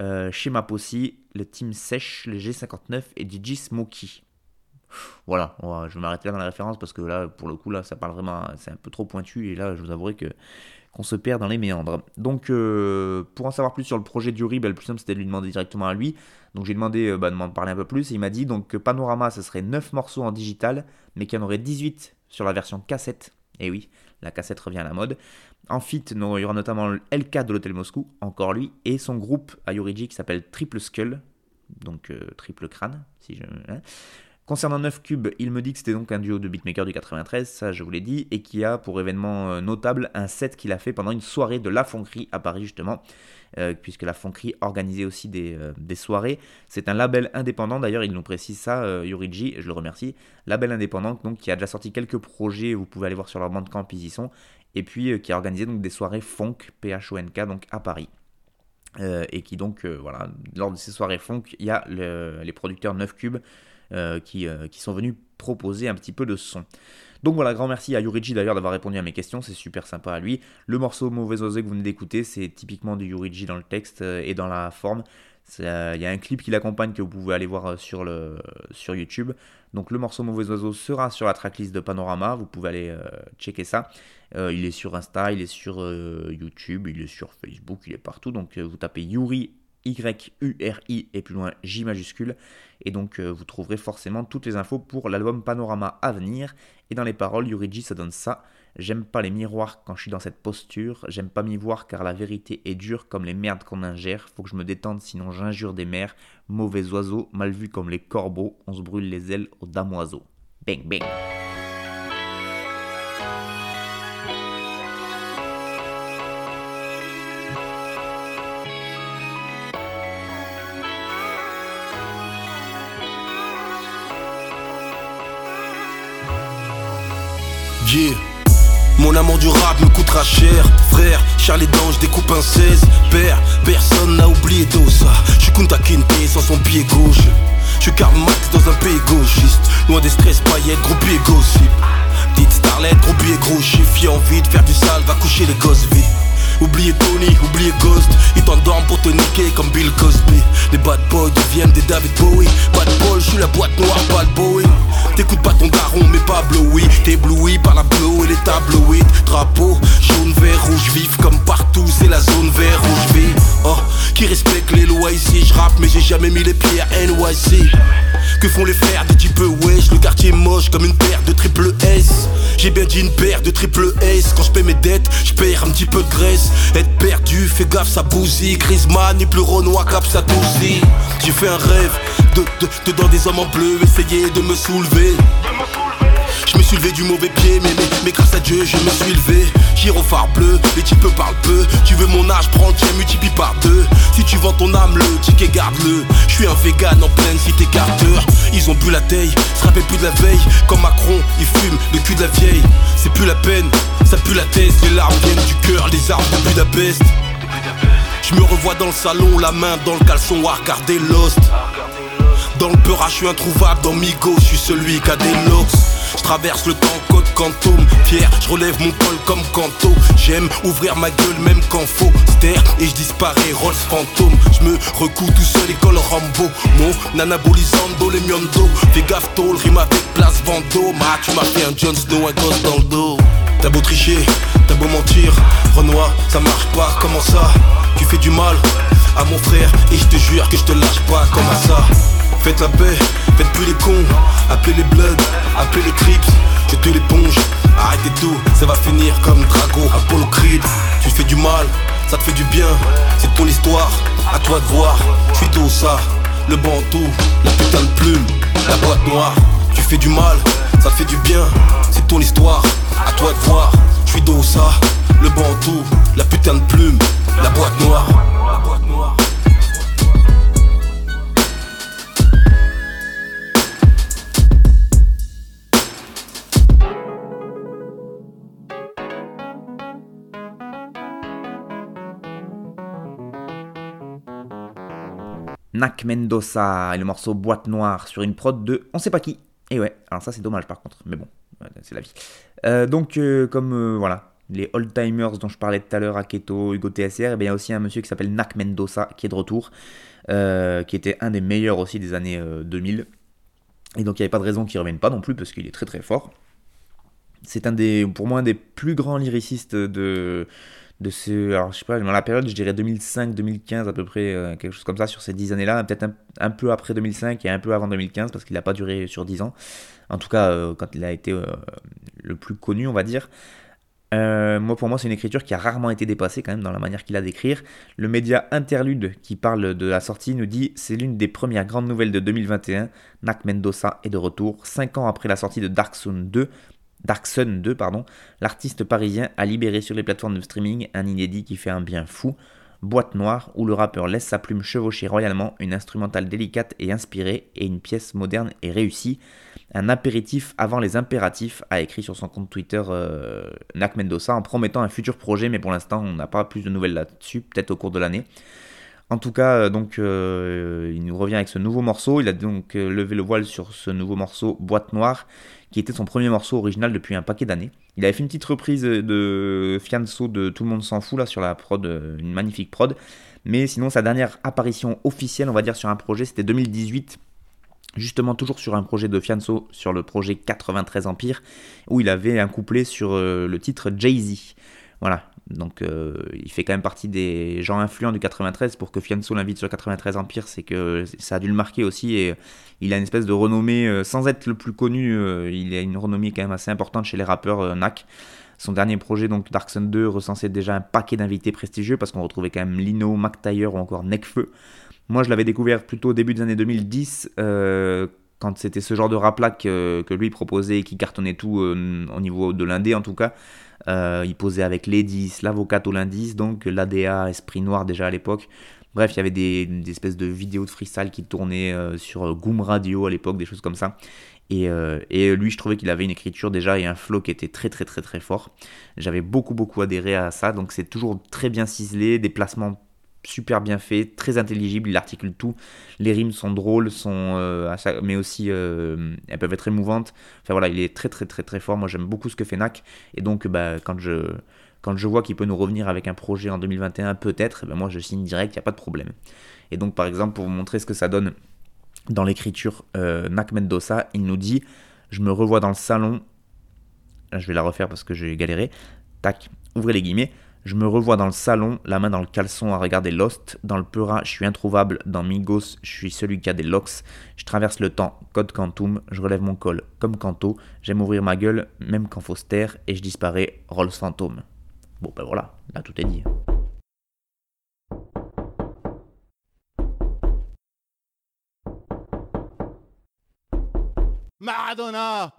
Shema Posse, le Team Sèche, le G59 et DJ Smokey. Voilà, je vais m'arrêter là dans la référence parce que là, pour le coup, là, ça parle vraiment, c'est un peu trop pointu et là, je vous avouerai que qu'on se perd dans les méandres. Donc, euh, pour en savoir plus sur le projet d'Yuri, bah, le plus simple c'était de lui demander directement à lui. Donc, j'ai demandé euh, bah, de m'en parler un peu plus et il m'a dit donc que Panorama, ce serait 9 morceaux en digital, mais qu'il y en aurait 18 sur la version cassette. Et oui, la cassette revient à la mode. En fit, il y aura notamment LK de l'Hôtel Moscou, encore lui, et son groupe à qui s'appelle Triple Skull, donc euh, triple crâne, si je. hein. Concernant 9 Cubes, il me dit que c'était donc un duo de beatmakers du 93, ça je vous l'ai dit, et qui a pour événement euh, notable un set qu'il a fait pendant une soirée de La Fonquerie à Paris justement, euh, puisque La Fonquerie organisait aussi des, euh, des soirées. C'est un label indépendant, d'ailleurs il nous précise ça, euh, je le remercie, label indépendant donc qui a déjà sorti quelques projets, vous pouvez aller voir sur leur bandcamp, ils y sont, et puis qui a organisé donc des soirées funk, P-H-O-N-K, donc à Paris. Et qui donc, voilà, lors de ces soirées funk, il y a le- les producteurs 9 Cubes euh, qui, euh, qui sont venus proposer un petit peu de son. Donc voilà, grand merci à Yuriji d'ailleurs d'avoir répondu à mes questions, c'est super sympa à lui. Le morceau Mauvais Osé que vous venez d'écouter, c'est typiquement du Yuriji dans le texte euh, et dans la forme. Il y a un clip qui l'accompagne que vous pouvez aller voir sur, le, sur YouTube. Donc le morceau Mauvais Oiseau sera sur la tracklist de Panorama, vous pouvez aller checker ça. Il est sur Insta, il est sur YouTube, il est sur Facebook, il est partout. Donc vous tapez Yuri Y-U-R-I et plus loin J majuscule. Et donc vous trouverez forcément toutes les infos pour l'album Panorama à venir. Et dans les paroles, Yuriji ça donne ça. J'aime pas les miroirs quand je suis dans cette posture, j'aime pas m'y voir car la vérité est dure comme les merdes qu'on ingère, faut que je me détende sinon j'injure des mers, mauvais oiseaux, mal vus comme les corbeaux, on se brûle les ailes aux damoiseaux. Bang bang Mon amour du rap me coûtera cher Frère, Charlie Dange découpe un 16 Père, personne n'a oublié Dosa. Je suis Kunta Kinte sans son pied gauche. Je suis Marx dans un pays gauchiste. Loin des stress, paillettes, gros pieds gossip. Petite starlet, gros billets gros. Envie de faire du sale, va coucher les gosses vie Oubliez Tony, oubliez Ghost. Ils t'endorment pour te niquer comme Bill Cosby. Les bad boys deviennent des David Bowie. Bad boy, je suis la boîte noire, le Bowie T'écoutes pas ton daron mais pas blowy. T'es ébloui par la bleu et les tabloïds Drapeau, jaune, vert, rouge vif Comme partout c'est la zone vert, rouge vie Oh, qui respecte les lois ici? Je rappe mais j'ai jamais mis les pieds à NYC que font les frères des types wesh Le quartier moche comme une paire de triple S. J'ai bien dit une paire de triple S. Quand je paie mes dettes, je perds un petit peu de graisse. Être perdu, fais gaffe ça bousille. Griezmann ni plus Renoir cap ça tousie J'ai fait un rêve de, de, de dans des hommes en bleu Essayer de me soulever suis levé du mauvais pied, mais, mais, grâce à Dieu, je me suis levé. Gyrophare bleu, les types parlent peu. Tu veux mon âge, prends le multiplie par deux. Si tu vends ton âme, le ticket garde-le. Je suis un vegan en pleine cité Carter. Ils ont bu la taille, se plus de la veille. Comme Macron, ils fument le cul de la vieille. C'est plus la peine, ça pue la tête. Les larmes viennent du cœur, les armes de Budapest. Je me revois dans le salon, la main dans le caleçon à regarder Lost. Dans le peur, je suis introuvable, dans Migo, je suis celui qui a des locks. Je traverse le temps, code quantum. Fier, je relève mon col comme Canto J'aime ouvrir ma gueule même quand faut. Ster et je disparais, Rolls fantôme Je me recouds tout seul, école Rambo. Mon anabolisando, les miondo Fais gaffe tôt, rime avec place Vando. Ma tu m'as fait un Jon Snow, un gosse dans le dos. T'as beau tricher, t'as beau mentir. Renoir, ça marche pas, comment ça? Tu fais du mal à mon frère Et je te jure que je te lâche pas comme à ça? Faites la paix, faites plus les cons. Appelez les bloods, appelez les crips. Je te l'éponge, arrêtez tout Ça va finir comme Drago, Apollo Creed Tu fais du mal, ça te fait du bien. C'est ton histoire, à toi de voir. Je suis tout ça, le bantou La putain de plume, la boîte noire. Tu fais du mal, ça te fait du bien. C'est ton histoire, à toi de voir. Je suis ça, le bantou La putain de plume, la boîte noire Nac Mendoza et le morceau Boîte Noire sur une prod de on sait pas qui. Et ouais, alors ça c'est dommage par contre, mais bon, c'est la vie. Euh, donc euh, comme euh, voilà, les old-timers dont je parlais tout à l'heure, Aketo, Hugo TSR, eh il y a aussi un monsieur qui s'appelle Nac Mendoza qui est de retour, qui était un des meilleurs aussi des années 2000. Et donc il n'y avait pas de raison qu'il ne revienne pas non plus parce qu'il est très très fort. C'est un des, pour moi, un des plus grands lyricistes de, de ce. Alors, je sais pas, dans la période, je dirais 2005-2015 à peu près, euh, quelque chose comme ça, sur ces 10 années-là, peut-être un, peu après 2005 et un peu avant 2015, parce qu'il n'a pas duré sur 10 ans. En tout cas, euh, quand il a été euh, le plus connu, on va dire. moi, pour moi, c'est une écriture qui a rarement été dépassée quand même dans la manière qu'il a d'écrire. Le média Interlude, qui parle de la sortie, nous dit c'est l'une des premières grandes nouvelles de 2021. Nac Mendoza est de retour, 5 ans après la sortie de Dark Zone 2. Dark Sun 2, pardon, l'artiste parisien a libéré sur les plateformes de streaming un inédit qui fait un bien fou, Boîte Noire, où le rappeur laisse sa plume chevaucher royalement une instrumentale délicate et inspirée et une pièce moderne et réussie. Un apéritif avant les impératifs, a écrit sur son compte Twitter euh, Nak Mendoza en promettant un futur projet, mais pour l'instant on n'a pas plus de nouvelles là-dessus, peut-être au cours de l'année. En tout cas, euh, donc, euh, il nous revient avec ce nouveau morceau. Il a donc levé le voile sur ce nouveau morceau Boîte Noire, qui était son premier morceau original depuis un paquet d'années. Il avait fait une petite reprise de Fianso de Tout le monde s'en fout là sur la prod, euh, une magnifique prod. Mais sinon, sa dernière apparition officielle, on va dire, sur un projet, c'était 2018 justement toujours sur un projet de Fianso, sur le projet 93 Empire, où il avait un couplet sur euh, le titre Jay-Z. Voilà, Donc euh, il fait quand même partie des gens influents du 93. Pour que Fianso l'invite sur 93 Empire, c'est que ça a dû le marquer aussi. Et il a une espèce de renommée, euh, sans être le plus connu, euh, il a une renommée quand même assez importante chez les rappeurs NAC. Son dernier projet, donc Dark Sun 2, recensait déjà un paquet d'invités prestigieux parce qu'on retrouvait quand même Lino, Mac ou encore Necfeu. Moi, je l'avais découvert plutôt au début des années 2010, quand c'était ce genre de rap-là que, lui proposait et qui cartonnait tout au niveau de l'indé en tout cas. Euh, il posait avec Lady, l'avocat au l'indice, donc l'ADA, Esprit Noir déjà à l'époque. Bref, il y avait des, espèces de vidéos de freestyle qui tournaient euh, sur Goom Radio à l'époque, des choses comme ça. Et, euh, et, lui, je trouvais qu'il avait une écriture déjà et un flow qui était très très très très fort. J'avais beaucoup beaucoup adhéré à ça, donc c'est toujours très bien ciselé, des placements super bien fait, très intelligible, il articule tout. Les rimes sont drôles, sont, euh, mais aussi euh, elles peuvent être émouvantes. Enfin voilà, il est très très très très fort. Moi j'aime beaucoup ce que fait Nak. Et donc bah, quand, je, quand je vois qu'il peut nous revenir avec un projet en 2021, peut-être, eh ben moi je signe direct, il n'y a pas de problème. Et donc par exemple, pour vous montrer ce que ça donne dans l'écriture, euh, Nak Mendoza, il nous dit Je me revois dans le salon. Je vais la refaire parce que j'ai galéré. Tac, ouvrez les guillemets. Je me revois dans le salon, la main dans le caleçon à regarder Lost. Dans le Peura, je suis introuvable. Dans Migos, je suis celui qui a des locks. Je traverse le temps, code quantum. Je relève mon col, comme Canto. J'aime ouvrir ma gueule, même quand faut se taire. Et je disparais, Rolls fantôme. Bon ben voilà, là tout est dit. Maradona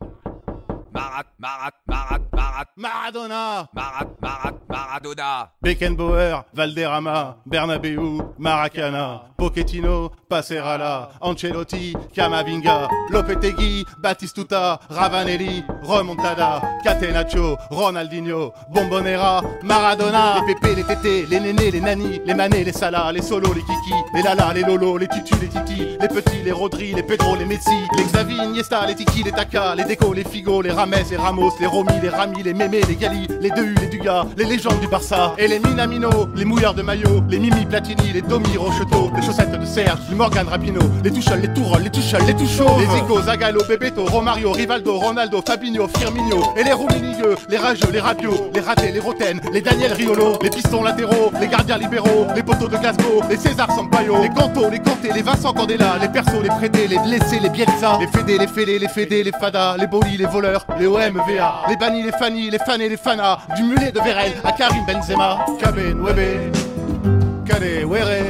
Marat, Marat, Marat, Marat, Maradona. Marat, Marat, Maradona. Beckenbauer, Valderrama, Bernabeu, Maracana, Pochettino, Passerala, Ancelotti, Camavinga, Lopetegui, Batistuta, Ravanelli, Remontada, Catenaccio, Ronaldinho, Bombonera, Maradona. Les pépés, les tétés, les nénés, les nanis, les manés, les salas, les solos, les kiki, les lalas, les lolos, les tutus, les titi, les petits, les Rodri, les Pedro, les Messi, les Xavi, Iniesta, les tiki, les Taka, les Deco, les Figo, les Rames, les Ramos, les Romy, les Rami, les Mémé, les Gali, les Dehu, les Duga, les légendes du Barça, et les Minamino, les mouilleurs de maillot, les Mimi Platini, les Domi Rocheteau, les chaussettes de Serge, les Morgan Rapino, les Touchol, les Tourol, les Touchol, les Touchos, les Zico, Zagallo, Bebeto, Romario, Rivaldo, Ronaldo, Fabinho, Firmino, et les Rouminieux, les Rageux, les Rabios, les Ratés, les Roten, les Daniel Riolo, les pistons latéraux, les gardiens libéraux, les poteaux de Glasgow, les César Sampaio, les Canto, les Canté, les Vincent Candela, les Persos, les Prédés, les Blessés, les Bielsa, les Fédés, les Fédés, les Fédés, les Fada, les Boli, les voleurs, les OMVA, les Bani, les Fanny, les Fanny, les Fana, du mulet de Vérel à Karim Benzema, Kaben Webe, Kade Were,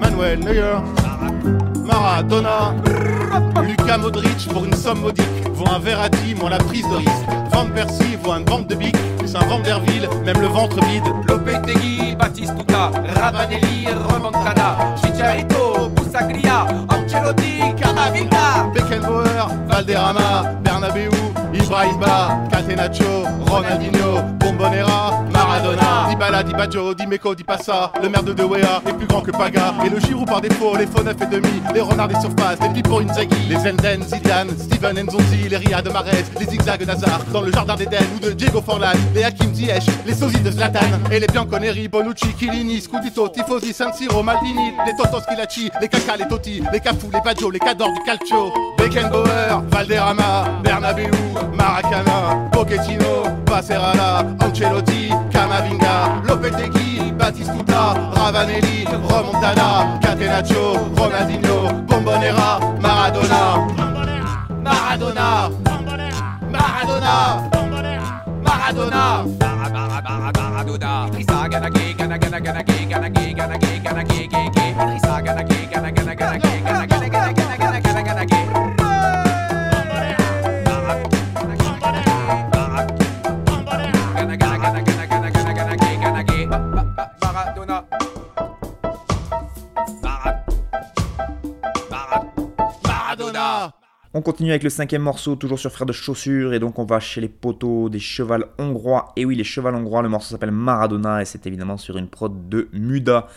Manuel Neuer, Maradona, Lucas Modric pour une somme modique, vaut un Verratti, moins la prise de risque, Van Persie vaut un vente de bic, plus un Vanderville, même le ventre vide, Lopetegui, Batistuta, Ravanelli, Remontada, Chicharito, Busaglia, Ancelotti, Camavinga, Beckenbauer, Valderrama, Bernabeu, Ibrahima, Catenaccio, Ronaldinho, Bombonera, Maradona, Dybala, Dibaggio, Dimeco, Dipassa, le maire de De Wea est plus grand que Paga, et le Giroud par défaut, les faux 9 et demi, les renards des surfaces, les Pipo Inzaghi, les Zenden, Zidane, Steven Nzonzi, les Riyad Mahrez, les zigzags d'Hazard, dans le jardin d'Eden ou de Diego Forlan, les Hakim Ziyech, les sosies de Zlatan, et les Bianconeri, Bonucci, Chiellini, Scudito, Tifosi, San Siro, Maldini, les Totos Schilacci, les Caca, les Totti, les Cafou, les Baggio, les Cador du Calcio, Beckenbauer, Valderrama, Bernabeu, Maracana, Pochettino, Passerala, Ancelotti, Camavinga, Lopetegui, Batistuta, Ravanelli, Remontada, Catenaccio, Ronaldinho, Bombonera, Maradona, Maradona, Maradona, Maradona, Maradona, Idrissa gana On continue avec le cinquième morceau, toujours sur Frères de Chaussures, et donc on va chez les poteaux des chevals hongrois. Et oui, les chevals hongrois, le morceau s'appelle Maradona, et c'est évidemment sur une prod de Muda.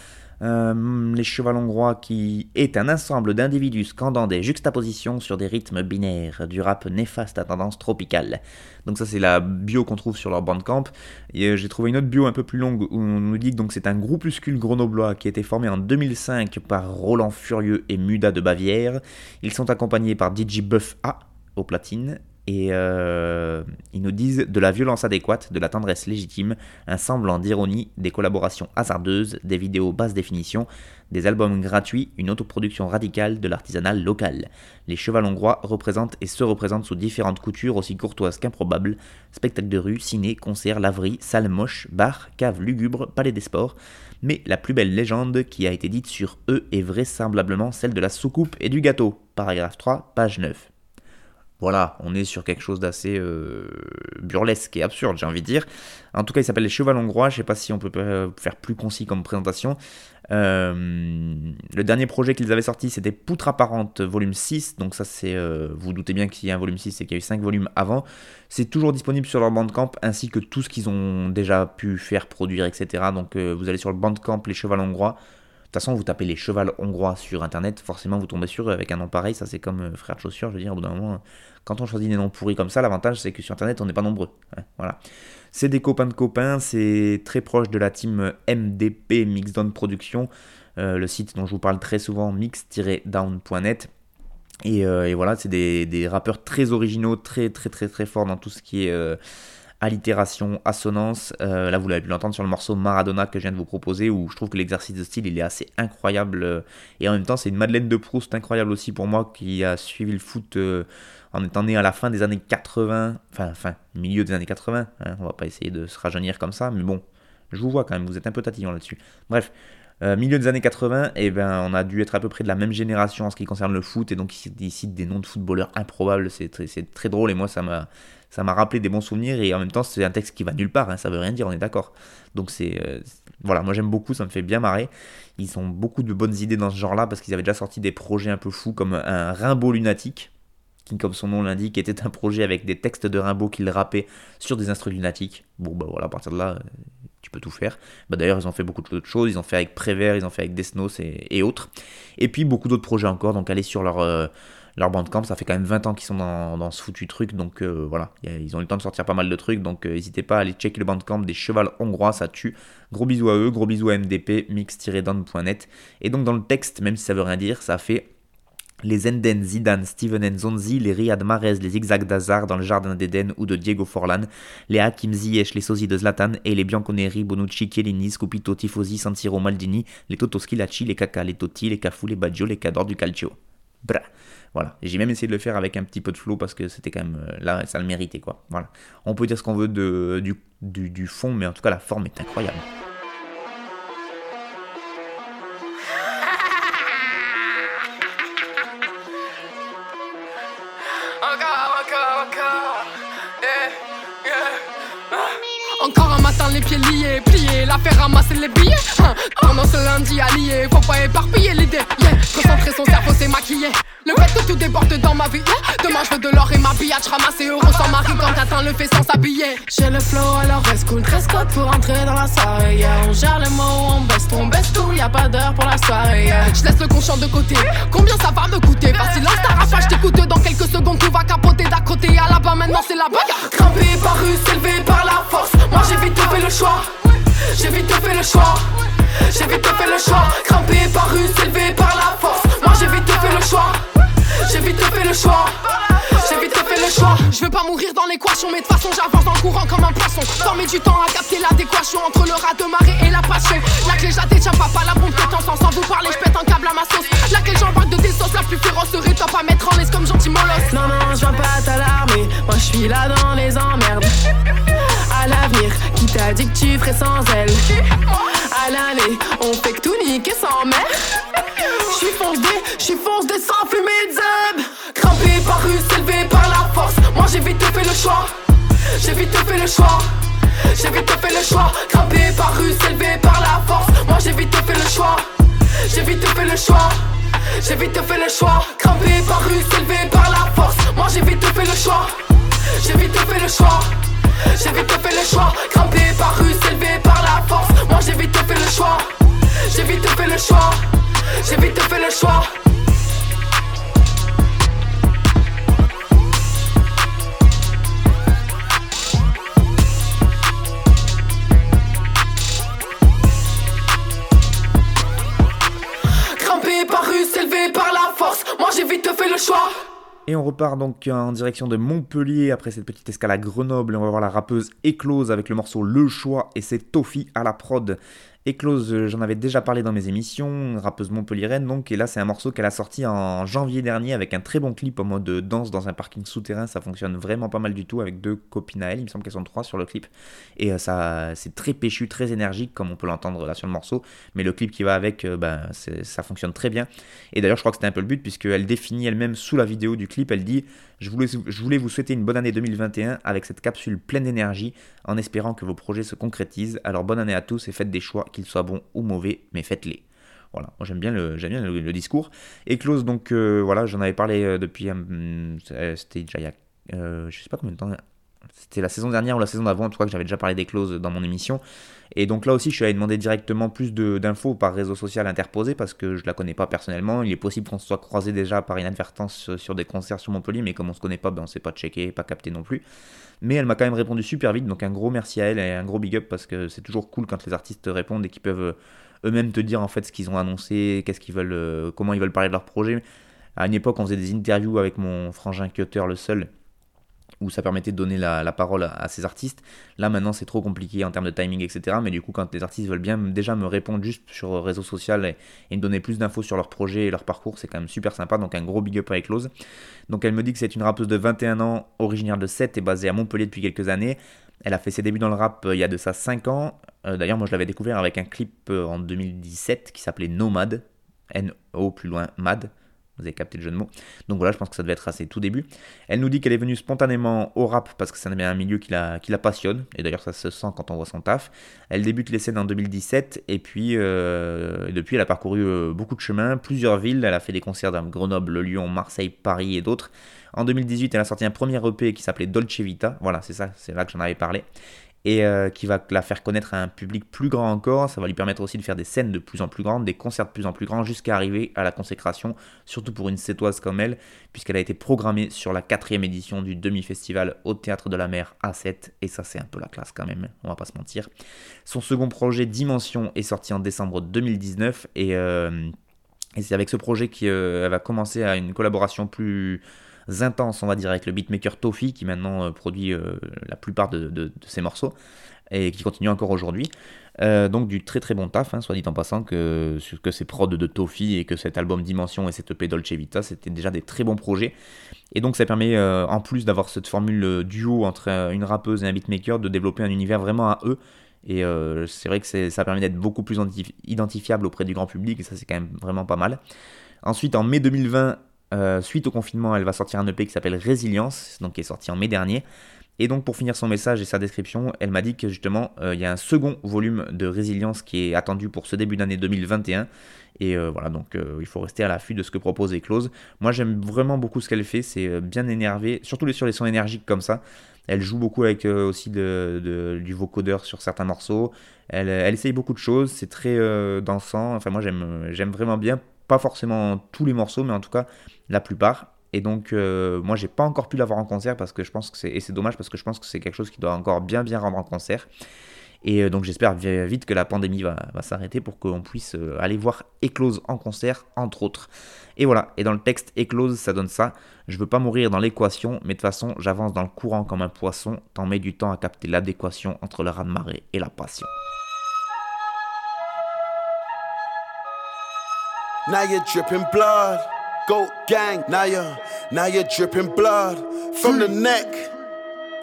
Euh, les chevals hongrois qui est un ensemble d'individus scandant des juxtapositions sur des rythmes binaires, du rap néfaste à tendance tropicale. Donc ça c'est la bio qu'on trouve sur leur bandcamp. Et euh, j'ai trouvé une autre bio un peu plus longue où on nous dit que c'est un groupuscule grenoblois qui a été formé en 2005 par Roland Furieux et Muda de Bavière. Ils sont accompagnés par DJ Buff A au platine et, euh, Ils nous disent de la violence adéquate, de la tendresse légitime, un semblant d'ironie, des collaborations hasardeuses, des vidéos basse définition, des albums gratuits, une autoproduction radicale de l'artisanat local. Les chevals hongrois représentent et se représentent sous différentes coutures aussi courtoises qu'improbables, spectacles de rue, ciné, concerts, laveries, salles moches, bars, caves lugubres, palais des sports, mais la plus belle légende qui a été dite sur eux est vraisemblablement celle de la soucoupe et du gâteau. Paragraphe 3, page 9. Voilà, on est sur quelque chose d'assez euh, burlesque et absurde, j'ai envie de dire. En tout cas, il s'appelle les Chevals Hongrois. Je sais pas si on peut faire plus concis comme présentation. Euh, le dernier projet qu'ils avaient sorti, c'était Poutre apparente, volume 6. Donc, ça, c'est. Euh, vous, vous doutez bien qu'il y a un volume 6 et qu'il y a eu 5 volumes avant. C'est toujours disponible sur leur Bandcamp ainsi que tout ce qu'ils ont déjà pu faire, produire, etc. Donc, vous allez sur le Bandcamp, les Chevals Hongrois. De toute façon, vous tapez les chevals hongrois sur internet, forcément vous tombez sur eux avec un nom pareil. Ça, c'est comme euh, frère de chaussures. Je veux dire, au bout d'un moment, quand on choisit des noms pourris comme ça, l'avantage c'est que sur internet, on n'est pas nombreux. Hein, voilà. C'est des copains de copains, c'est très proche de la team MDP Mixdown Production, euh, le site dont je vous parle très souvent, mix-down.net. Et, euh, et, voilà, c'est des, des, rappeurs très originaux, très très très très forts dans tout ce qui est allitération, assonance. Euh, là, vous l'avez pu l'entendre sur le morceau Maradona que je viens de vous proposer, où je trouve que l'exercice de style, il est assez incroyable. Euh, et en même temps, c'est une Madeleine de Proust incroyable aussi pour moi, qui a suivi le foot euh, en étant né à la fin des années 80, enfin, fin, milieu des années 80. Hein, on va pas essayer de se rajeunir comme ça, mais bon, je vous vois quand même, vous êtes un peu tatillon là-dessus. Bref, milieu des années 80, et eh ben, on a dû être à peu près de la même génération en ce qui concerne le foot, et donc il cite des noms de footballeurs improbables, c'est très, drôle, et moi ça m'a ça m'a rappelé des bons souvenirs et en même temps c'est un texte qui va nulle part, hein, ça veut rien dire, on est d'accord. Donc c'est euh, voilà, moi j'aime beaucoup, ça me fait bien marrer. Ils ont beaucoup de bonnes idées dans ce genre-là parce qu'ils avaient déjà sorti des projets un peu fous comme un Rimbaud lunatique, qui comme son nom l'indique était un projet avec des textes de Rimbaud qu'il rappait sur des instruments lunatiques. Bon bah voilà, à partir de là, euh, tu peux tout faire. Bah, D'ailleurs ils ont fait beaucoup d'autres choses, ils ont fait avec Prévert, ils ont fait avec Desnos et, autres. Et puis beaucoup d'autres projets encore, donc allez sur leur... Euh, leur bandcamp, ça fait quand même 20 ans qu'ils sont dans, ce foutu truc, donc euh, voilà, ils ont eu le temps de sortir pas mal de trucs, donc euh, n'hésitez pas à aller checker le bandcamp des chevals hongrois, ça tue. Gros bisous à eux, gros bisous à MDP, mix-down.net. Et donc dans le texte, même si ça veut rien dire, ça fait les Enden, Zidane, Steven Nzonzi, les Riyad Mahrez, les Zigzag d'Azar dans le jardin d'Eden ou de Diego Forlan, les Hakim Ziyech, les Sosi de Zlatan et les Bianconeri, Bonucci, Chiellini, Scopito, Tifosi, San Siro, Maldini, les Toto Schilacci, les Kaka, les Totti, les Cafu, les Baggio, les Cador du Calcio. Bra. Voilà. J'ai même essayé de le faire avec un petit peu de flow parce que c'était quand même. Euh, là, ça le méritait, quoi. Voilà. On peut dire ce qu'on veut de, du, du, du fond, mais en tout cas, la forme est incroyable. Encore un matin, les pieds liés, pliés, la faire ramasser les billets. Hein. Pendant ce lundi allié, faut pas éparpiller l'idée. Yeah. Concentrer son cerveau, c'est maquillé. Le fait que tout déborde dans ma vie. Demain, je veux de l'or et ma billage ramassé euro sans mari quand t'atteins le fait sans s'habiller. J'ai le flow, alors reste cool, dress code pour entrer dans la soirée. Yeah. On gère les mots, on baisse on baisse tout, y a pas d'heure pour la soirée. Yeah. Je laisse le conchant de côté. Combien ça va me coûter? Facile, je t'écoute dans quelques secondes, tout va capoter d'à côté à la bas. Maintenant, c'est la bagarre. Grimpé par rue, s'élever par la force. Moi, j'ai vite fait le choix. J'ai vite fait le choix. J'ai vite fait le choix. Grimpé par rue, s'élever par la force. Moi, j'ai vite fait le choix. J'ai vite fait le choix. J'ai vite fait le choix. Je veux pas mourir dans l'équation, mais de façon j'avance en courant comme un poisson. Former du temps à capter l'adéquation entre le rat de marée et la passion. La clé, pas, pas la bombe temps Sans vous parler, je pète un câble à ma sauce. La clé, j'embarque de tes sauces. La plus féroce serait top à mettre en laisse comme gentil molosse. Non, non, je viens pas t'alarmer. Moi, je suis là dans les emmerdes. À l'avenir, qui t'a dit que tu ferais sans elle? À l'année, on fait que tout niquer sans mère. J'suis fonce je j'suis fonce des sans fumer de. Crampé par rue, s'élever par la force. Moi j'ai vite fait le choix. J'ai vite fait le choix. J'ai vite fait le choix. Crampé par rue, s'élever par la force. Moi j'ai vite fait le choix. J'ai vite fait le choix. J'ai vite fait le choix. Crampé par rue, s'élever par la force. Moi j'ai vite fait le choix. J'ai vite fait le choix. J'ai vite fait le choix. Crampé par rue, s'élever par la force. Moi j'ai vite fait le choix. J'ai vite fait le choix. J'ai vite fait le choix. Et on repart donc en direction de Montpellier après cette petite escale à Grenoble. On va voir la rappeuse Éclose avec le morceau Le Choix et c'est Tofi à la prod. Éclose, euh, j'en avais déjà parlé dans mes émissions, rappeuse montpelliéraine donc, et là c'est un morceau qu'elle a sorti en janvier dernier avec un très bon clip en mode danse dans un parking souterrain, ça fonctionne vraiment pas mal du tout avec deux copines à elle, il me semble qu'elles sont trois sur le clip, et euh, ça c'est très péchu, très énergique comme on peut l'entendre là sur le morceau, mais le clip qui va avec, euh, ben, ça fonctionne très bien, et d'ailleurs je crois que c'était un peu le but puisqu'elle définit elle-même sous la vidéo du clip, elle dit je voulais, je voulais vous souhaiter une bonne année 2021 avec cette capsule pleine d'énergie en espérant que vos projets se concrétisent. Alors bonne année à tous et faites des choix, qu'ils soient bons ou mauvais, mais faites-les. Voilà, moi j'aime bien le, discours. Et close, donc euh, voilà, j'en avais parlé euh, depuis, euh, c'était déjà il y a, je sais pas combien de temps, c'était la saison dernière ou la saison d'avant, je crois que j'avais déjà parlé des clauses dans mon émission. Et donc là aussi, je suis allé demander directement plus d'infos par réseau social interposé parce que je la connais pas personnellement. Il est possible qu'on se soit croisé déjà par inadvertance sur des concerts sur Montpellier, mais comme on se connaît pas, ben on s'est pas checké, pas capté non plus. Mais elle m'a quand même répondu super vite, donc un gros merci à elle et un gros big up parce que c'est toujours cool quand les artistes répondent et qu'ils peuvent euh, eux-mêmes te dire en fait ce qu'ils ont annoncé, qu'est-ce qu'ils veulent, euh, comment ils veulent parler de leur projet. À une époque, on faisait des interviews avec mon frangin Cutter, le seul, où ça permettait de donner la, parole à, ces artistes. Là maintenant c'est trop compliqué en termes de timing, etc. Mais du coup quand les artistes veulent bien déjà me répondre juste sur réseau social et, me donner plus d'infos sur leur projet et leur parcours, c'est quand même super sympa. Donc un gros big up avec Close. Donc elle me dit que c'est une rappeuse de 21 ans, originaire de 7 et basée à Montpellier depuis quelques années. Elle a fait ses débuts dans le rap euh, il y a de ça 5 ans. Euh, d'ailleurs moi je l'avais découvert avec un clip euh, en 2017 qui s'appelait Nomad. N-O plus loin Mad. Vous avez capté le jeu de mots. Donc voilà, je pense que ça devait être ses tout débuts. Elle nous dit qu'elle est venue spontanément au rap parce que c'est un milieu qui la, qui la passionne. Et d'ailleurs, ça se sent quand on voit son taf. Elle débute les scènes en 2017 et puis euh, depuis, elle a parcouru euh, beaucoup de chemins, plusieurs villes. Elle a fait des concerts dans Grenoble, Lyon, Marseille, Paris et d'autres. En 2018, elle a sorti un premier EP qui s'appelait Dolce Vita. Voilà, c'est ça, c'est là que j'en avais parlé et euh, qui va la faire connaître à un public plus grand encore. Ça va lui permettre aussi de faire des scènes de plus en plus grandes, des concerts de plus en plus grands, jusqu'à arriver à la consécration, surtout pour une sétoise comme elle, puisqu'elle a été programmée sur la quatrième édition du demi-festival au Théâtre de la Mer à 7, et ça c'est un peu la classe quand même, on va pas se mentir. Son second projet, Dimension, est sorti en décembre 2019, euh, et, c'est avec ce projet qu'elle euh, va commencer à une collaboration plus intenses, on va dire, avec le beatmaker Tofi, qui maintenant euh, produit euh, la plupart de, ses morceaux, et qui continue encore aujourd'hui. Euh, donc du très très bon taf, hein, soit dit en passant, que, que ces prods de Tofi et que cet album Dimension et cette EP Dolce Vita, c'était déjà des très bons projets. Et donc ça permet, en plus d'avoir cette formule duo entre une rappeuse et un beatmaker, de développer un univers vraiment à eux. Et c'est vrai que ça permet d'être beaucoup plus identifiable auprès du grand public, et ça c'est quand même vraiment pas mal. Ensuite, en mai 2020, euh, suite au confinement, elle va sortir un EP qui s'appelle Résilience, donc qui est sorti en mai dernier. Et donc pour finir son message et sa description, elle m'a dit que justement euh, il y a un second volume de Résilience qui est attendu pour ce début d'année 2021. Et euh, voilà, donc il faut rester à l'affût de ce que propose Eclose. Moi j'aime vraiment beaucoup ce qu'elle fait, c'est bien énervé, surtout sur les sons énergiques comme ça. Elle joue beaucoup avec aussi du vocodeur sur certains morceaux. Elle, elle, essaye beaucoup de choses, c'est très dansant. Enfin moi j'aime vraiment bien pas forcément tous les morceaux, mais en tout cas la plupart. Et donc, euh, moi, j'ai pas encore pu l'avoir en concert parce que je pense que c'est. Et c'est dommage parce que je pense que c'est quelque chose qui doit encore bien, bien rendre en concert. Et euh, donc, j'espère vite que la pandémie va, s'arrêter pour qu'on puisse euh, aller voir Eclose en concert, entre autres. Et voilà. Et dans le texte Eclose, ça donne ça. Je veux pas mourir dans l'équation, mais de toute façon, j'avance dans le courant comme un poisson. T'en mets du temps à capter l'adéquation entre le raz-de-marée et la passion. Now you're dripping blood. Goat gang. Now you're, now you're dripping blood. From the neck.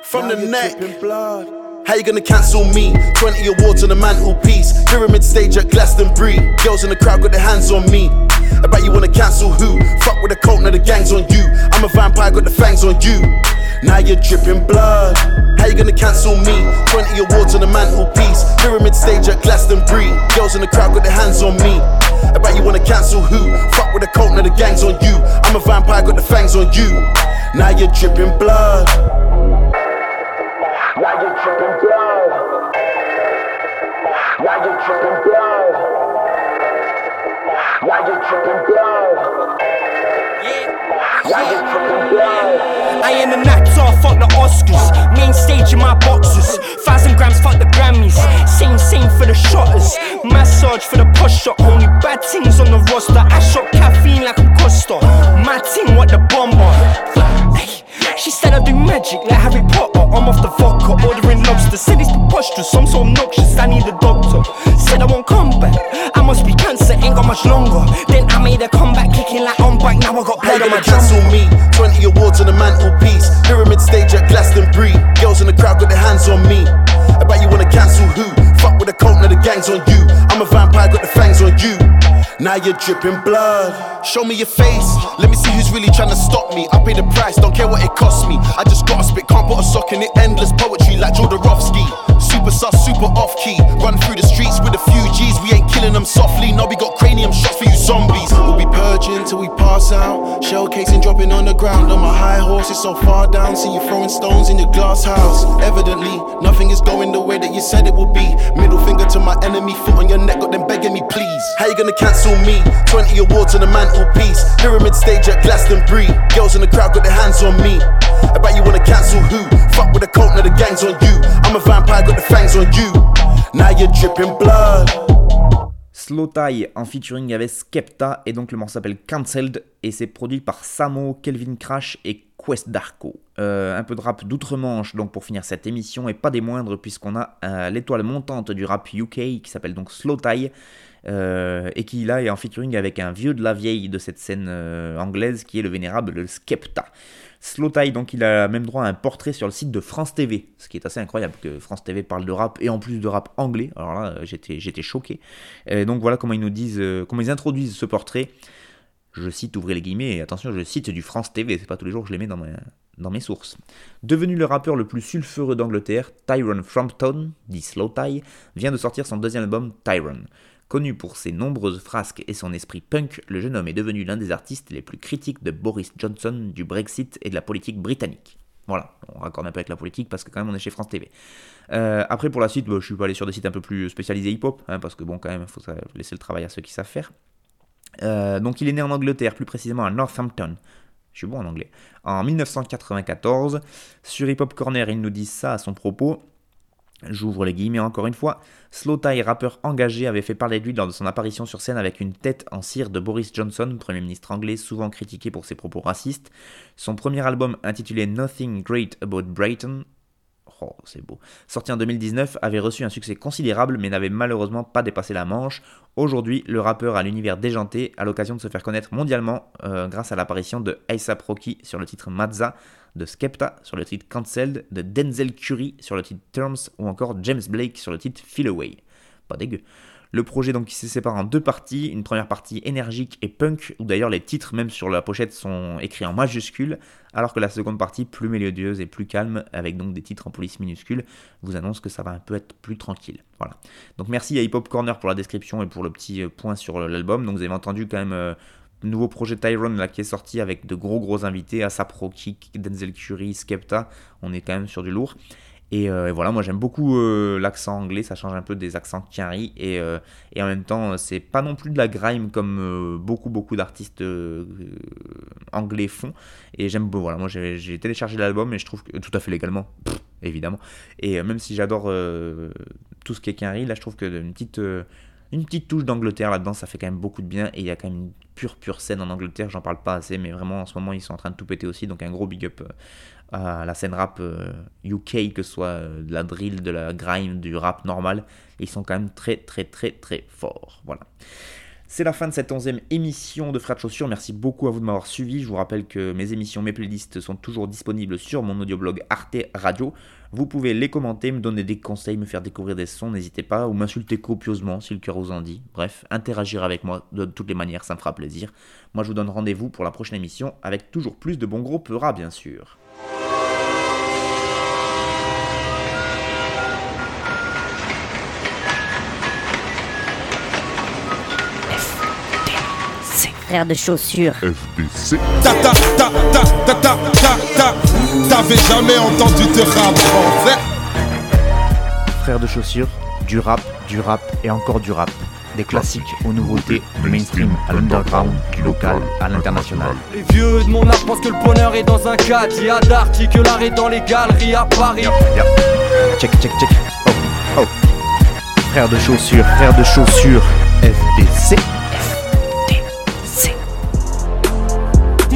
From now the neck. Dripping blood. How you gonna cancel me? 20 awards on the mantelpiece. Pyramid stage at Glastonbury. Girls in the crowd got their hands on me. I bet you wanna cancel who? Fuck with the cult, now the gang's on you. I'm a vampire, got the fangs on you. Now you're dripping blood. How you gonna cancel me? 20 awards on the mantelpiece. Pyramid stage at Glastonbury. Girls in the crowd got their hands on me. Bet you wanna cancel who? Fuck with the cult, now the gang's on you. I'm a vampire, got the fangs on you. Now you're dripping blood. Now you're dripping blood. Now you're dripping blood. Now you're dripping blood. I am the actor, fuck the Oscars. Main stage in my boxes. Thousand grams, fuck the Grammys. Same, same for the shotters. Massage for the posture. Only bad things on the roster. I shot caffeine like a Costa. My team, what the bomber. She said I do magic like Harry Potter. I'm off the vodka, ordering lobster. Said it's preposterous, I'm so obnoxious. I need a doctor. Said I won't come back. I must be cancer, ain't got much longer. Then I made a comeback, my gonna cancel me? 20 awards on the mantelpiece. Pyramid stage at Glastonbury. Girls in the crowd got their hands on me. Bet you wanna cancel who? Fuck with the cult, now the gang's on you. I'm a vampire, got the fangs on you. Now you're dripping blood. Show me your face. Let me see who's really trying to stop me. I pay the price, don't care what it costs me. I just gotta spit, can't put a sock in it. Endless poetry like Jodorowsky. Super sus, super off key. Run through the streets with a few G's. We ain't killing them softly. No, we got cranium shots for you zombies. We'll be purging till we pass out. Shell casing dropping on the ground. On my high horse, it's so far down. See you throwing stones in your glass house. Evidently, nothing is going the way that you said it would be. Middle finger to my enemy, foot on your neck, got them begging me, please. How you gonna cancel me? 20 awards on the mantelpiece. Pyramid stage at Glastonbury. Girls in the crowd got their hands on me. Bet you wanna cancel who? Slow Tie en featuring avec Skepta et donc le morceau s'appelle Cancelled et c'est produit par Samo, Kelvin Crash et Quest Darko. Euh, un peu de rap d'outre-Manche donc pour finir cette émission et pas des moindres puisqu'on a euh, l'étoile montante du rap UK qui s'appelle donc Slow Tie euh, et qui là est en featuring avec un vieux de la vieille de cette scène anglaise qui est le vénérable Skepta. Slow Tie, donc il a même droit à un portrait sur le site de France TV, ce qui est assez incroyable que France TV parle de rap et en plus de rap anglais. Alors là, j'étais, j'étais choqué. Et donc voilà comment ils nous disent, euh, comment ils introduisent ce portrait. Je cite, ouvrez les guillemets, et attention, je cite du France TV, c'est pas tous les jours que je les mets dans, mes sources. Devenu le rappeur le plus sulfureux d'Angleterre, Tyrone Frampton, dit Slow Tie, vient de sortir son deuxième album Tyrone. Connu pour ses nombreuses frasques et son esprit punk, le jeune homme est devenu l'un des artistes les plus critiques de Boris Johnson, du Brexit et de la politique britannique. Voilà, on raccorde un peu avec la politique parce que quand même on est chez France TV. Euh, après pour la suite, bah, je suis pas allé sur des sites un peu plus spécialisés hip-hop, hein, parce que bon quand même il faut laisser le travail à ceux qui savent faire. Euh, donc il est né en Angleterre, plus précisément à Northampton. Je suis bon en anglais. En 1994, sur Hip Hop Corner, ils nous disent ça à son propos. J'ouvre les guillemets encore une fois. Slow Tie, rappeur engagé, avait fait parler de lui lors de son apparition sur scène avec une tête en cire de Boris Johnson, Premier ministre anglais souvent critiqué pour ses propos racistes. Son premier album intitulé Nothing Great About Brighton, oh c'est beau, sorti en 2019, avait reçu un succès considérable mais n'avait malheureusement pas dépassé la Manche. Aujourd'hui, le rappeur a l'univers déjanté à l'occasion de se faire connaître mondialement euh, grâce à l'apparition de A$AP Rocky sur le titre Mazza, de Skepta sur le titre Cancelled, de Denzel Curry sur le titre Terms ou encore James Blake sur le titre Feel Away. Pas dégueu. Le projet donc qui se sépare en deux parties, une première partie énergique et punk, où d'ailleurs les titres même sur la pochette sont écrits en majuscules, alors que la seconde partie, plus mélodieuse et plus calme, avec donc des titres en police minuscules, vous annonce que ça va un peu être plus tranquille. Voilà. Donc merci à Hip Hop Corner pour la description et pour le petit euh, point sur l'album. Donc vous avez entendu quand même euh, nouveau projet Tyrone là qui est sorti avec de gros gros invités, Asap Rocky, Denzel Curry, Skepta, on est quand même sur du lourd. Et, euh, voilà, moi j'aime beaucoup euh, l'accent anglais, ça change un peu des accents Kiari et, euh, et en même temps c'est pas non plus de la grime comme beaucoup beaucoup d'artistes anglais font. Et j'aime voilà, moi j'ai téléchargé l'album et je trouve que tout à fait légalement, évidemment. Et même si j'adore tout ce qui est Kiari, là je trouve que une petite une petite touche d'Angleterre là-dedans, ça fait quand même beaucoup de bien. Et il y a quand même une pure, pure scène en Angleterre, j'en parle pas assez, mais vraiment en ce moment ils sont en train de tout péter aussi. Donc un gros big up euh, à la scène rap euh, UK, que ce soit euh, de la drill, de la grime, du rap normal. Ils sont quand même très, très, très, très forts. Voilà. C'est la fin de cette onzième émission de Frères de Chaussures. Merci beaucoup à vous de m'avoir suivi. Je vous rappelle que mes émissions, mes playlists sont toujours disponibles sur mon audioblog Arte Radio. Vous pouvez les commenter, me donner des conseils, me faire découvrir des sons, n'hésitez pas, ou m'insulter copieusement si le cœur vous en dit. Bref, interagir avec moi de toutes les manières, ça me fera plaisir. Moi, je vous donne rendez-vous pour la prochaine émission avec toujours plus de bons gros peuras, bien sûr. Frère de chaussures. FDC. Ta ta ta ta ta ta ta ta. T'avais jamais entendu de rap français Frères de chaussures, du rap, du rap et encore du rap. Des classiques aux nouveautés, du mainstream à l'underground, du local à l'international. Les vieux de mon âge pensent que le bonheur est dans un cadre. Il y a d'Arty que l'art est dans les galeries à Paris. Check, check, check. Oh, oh. Frères de chaussures, frères de chaussures, FDC.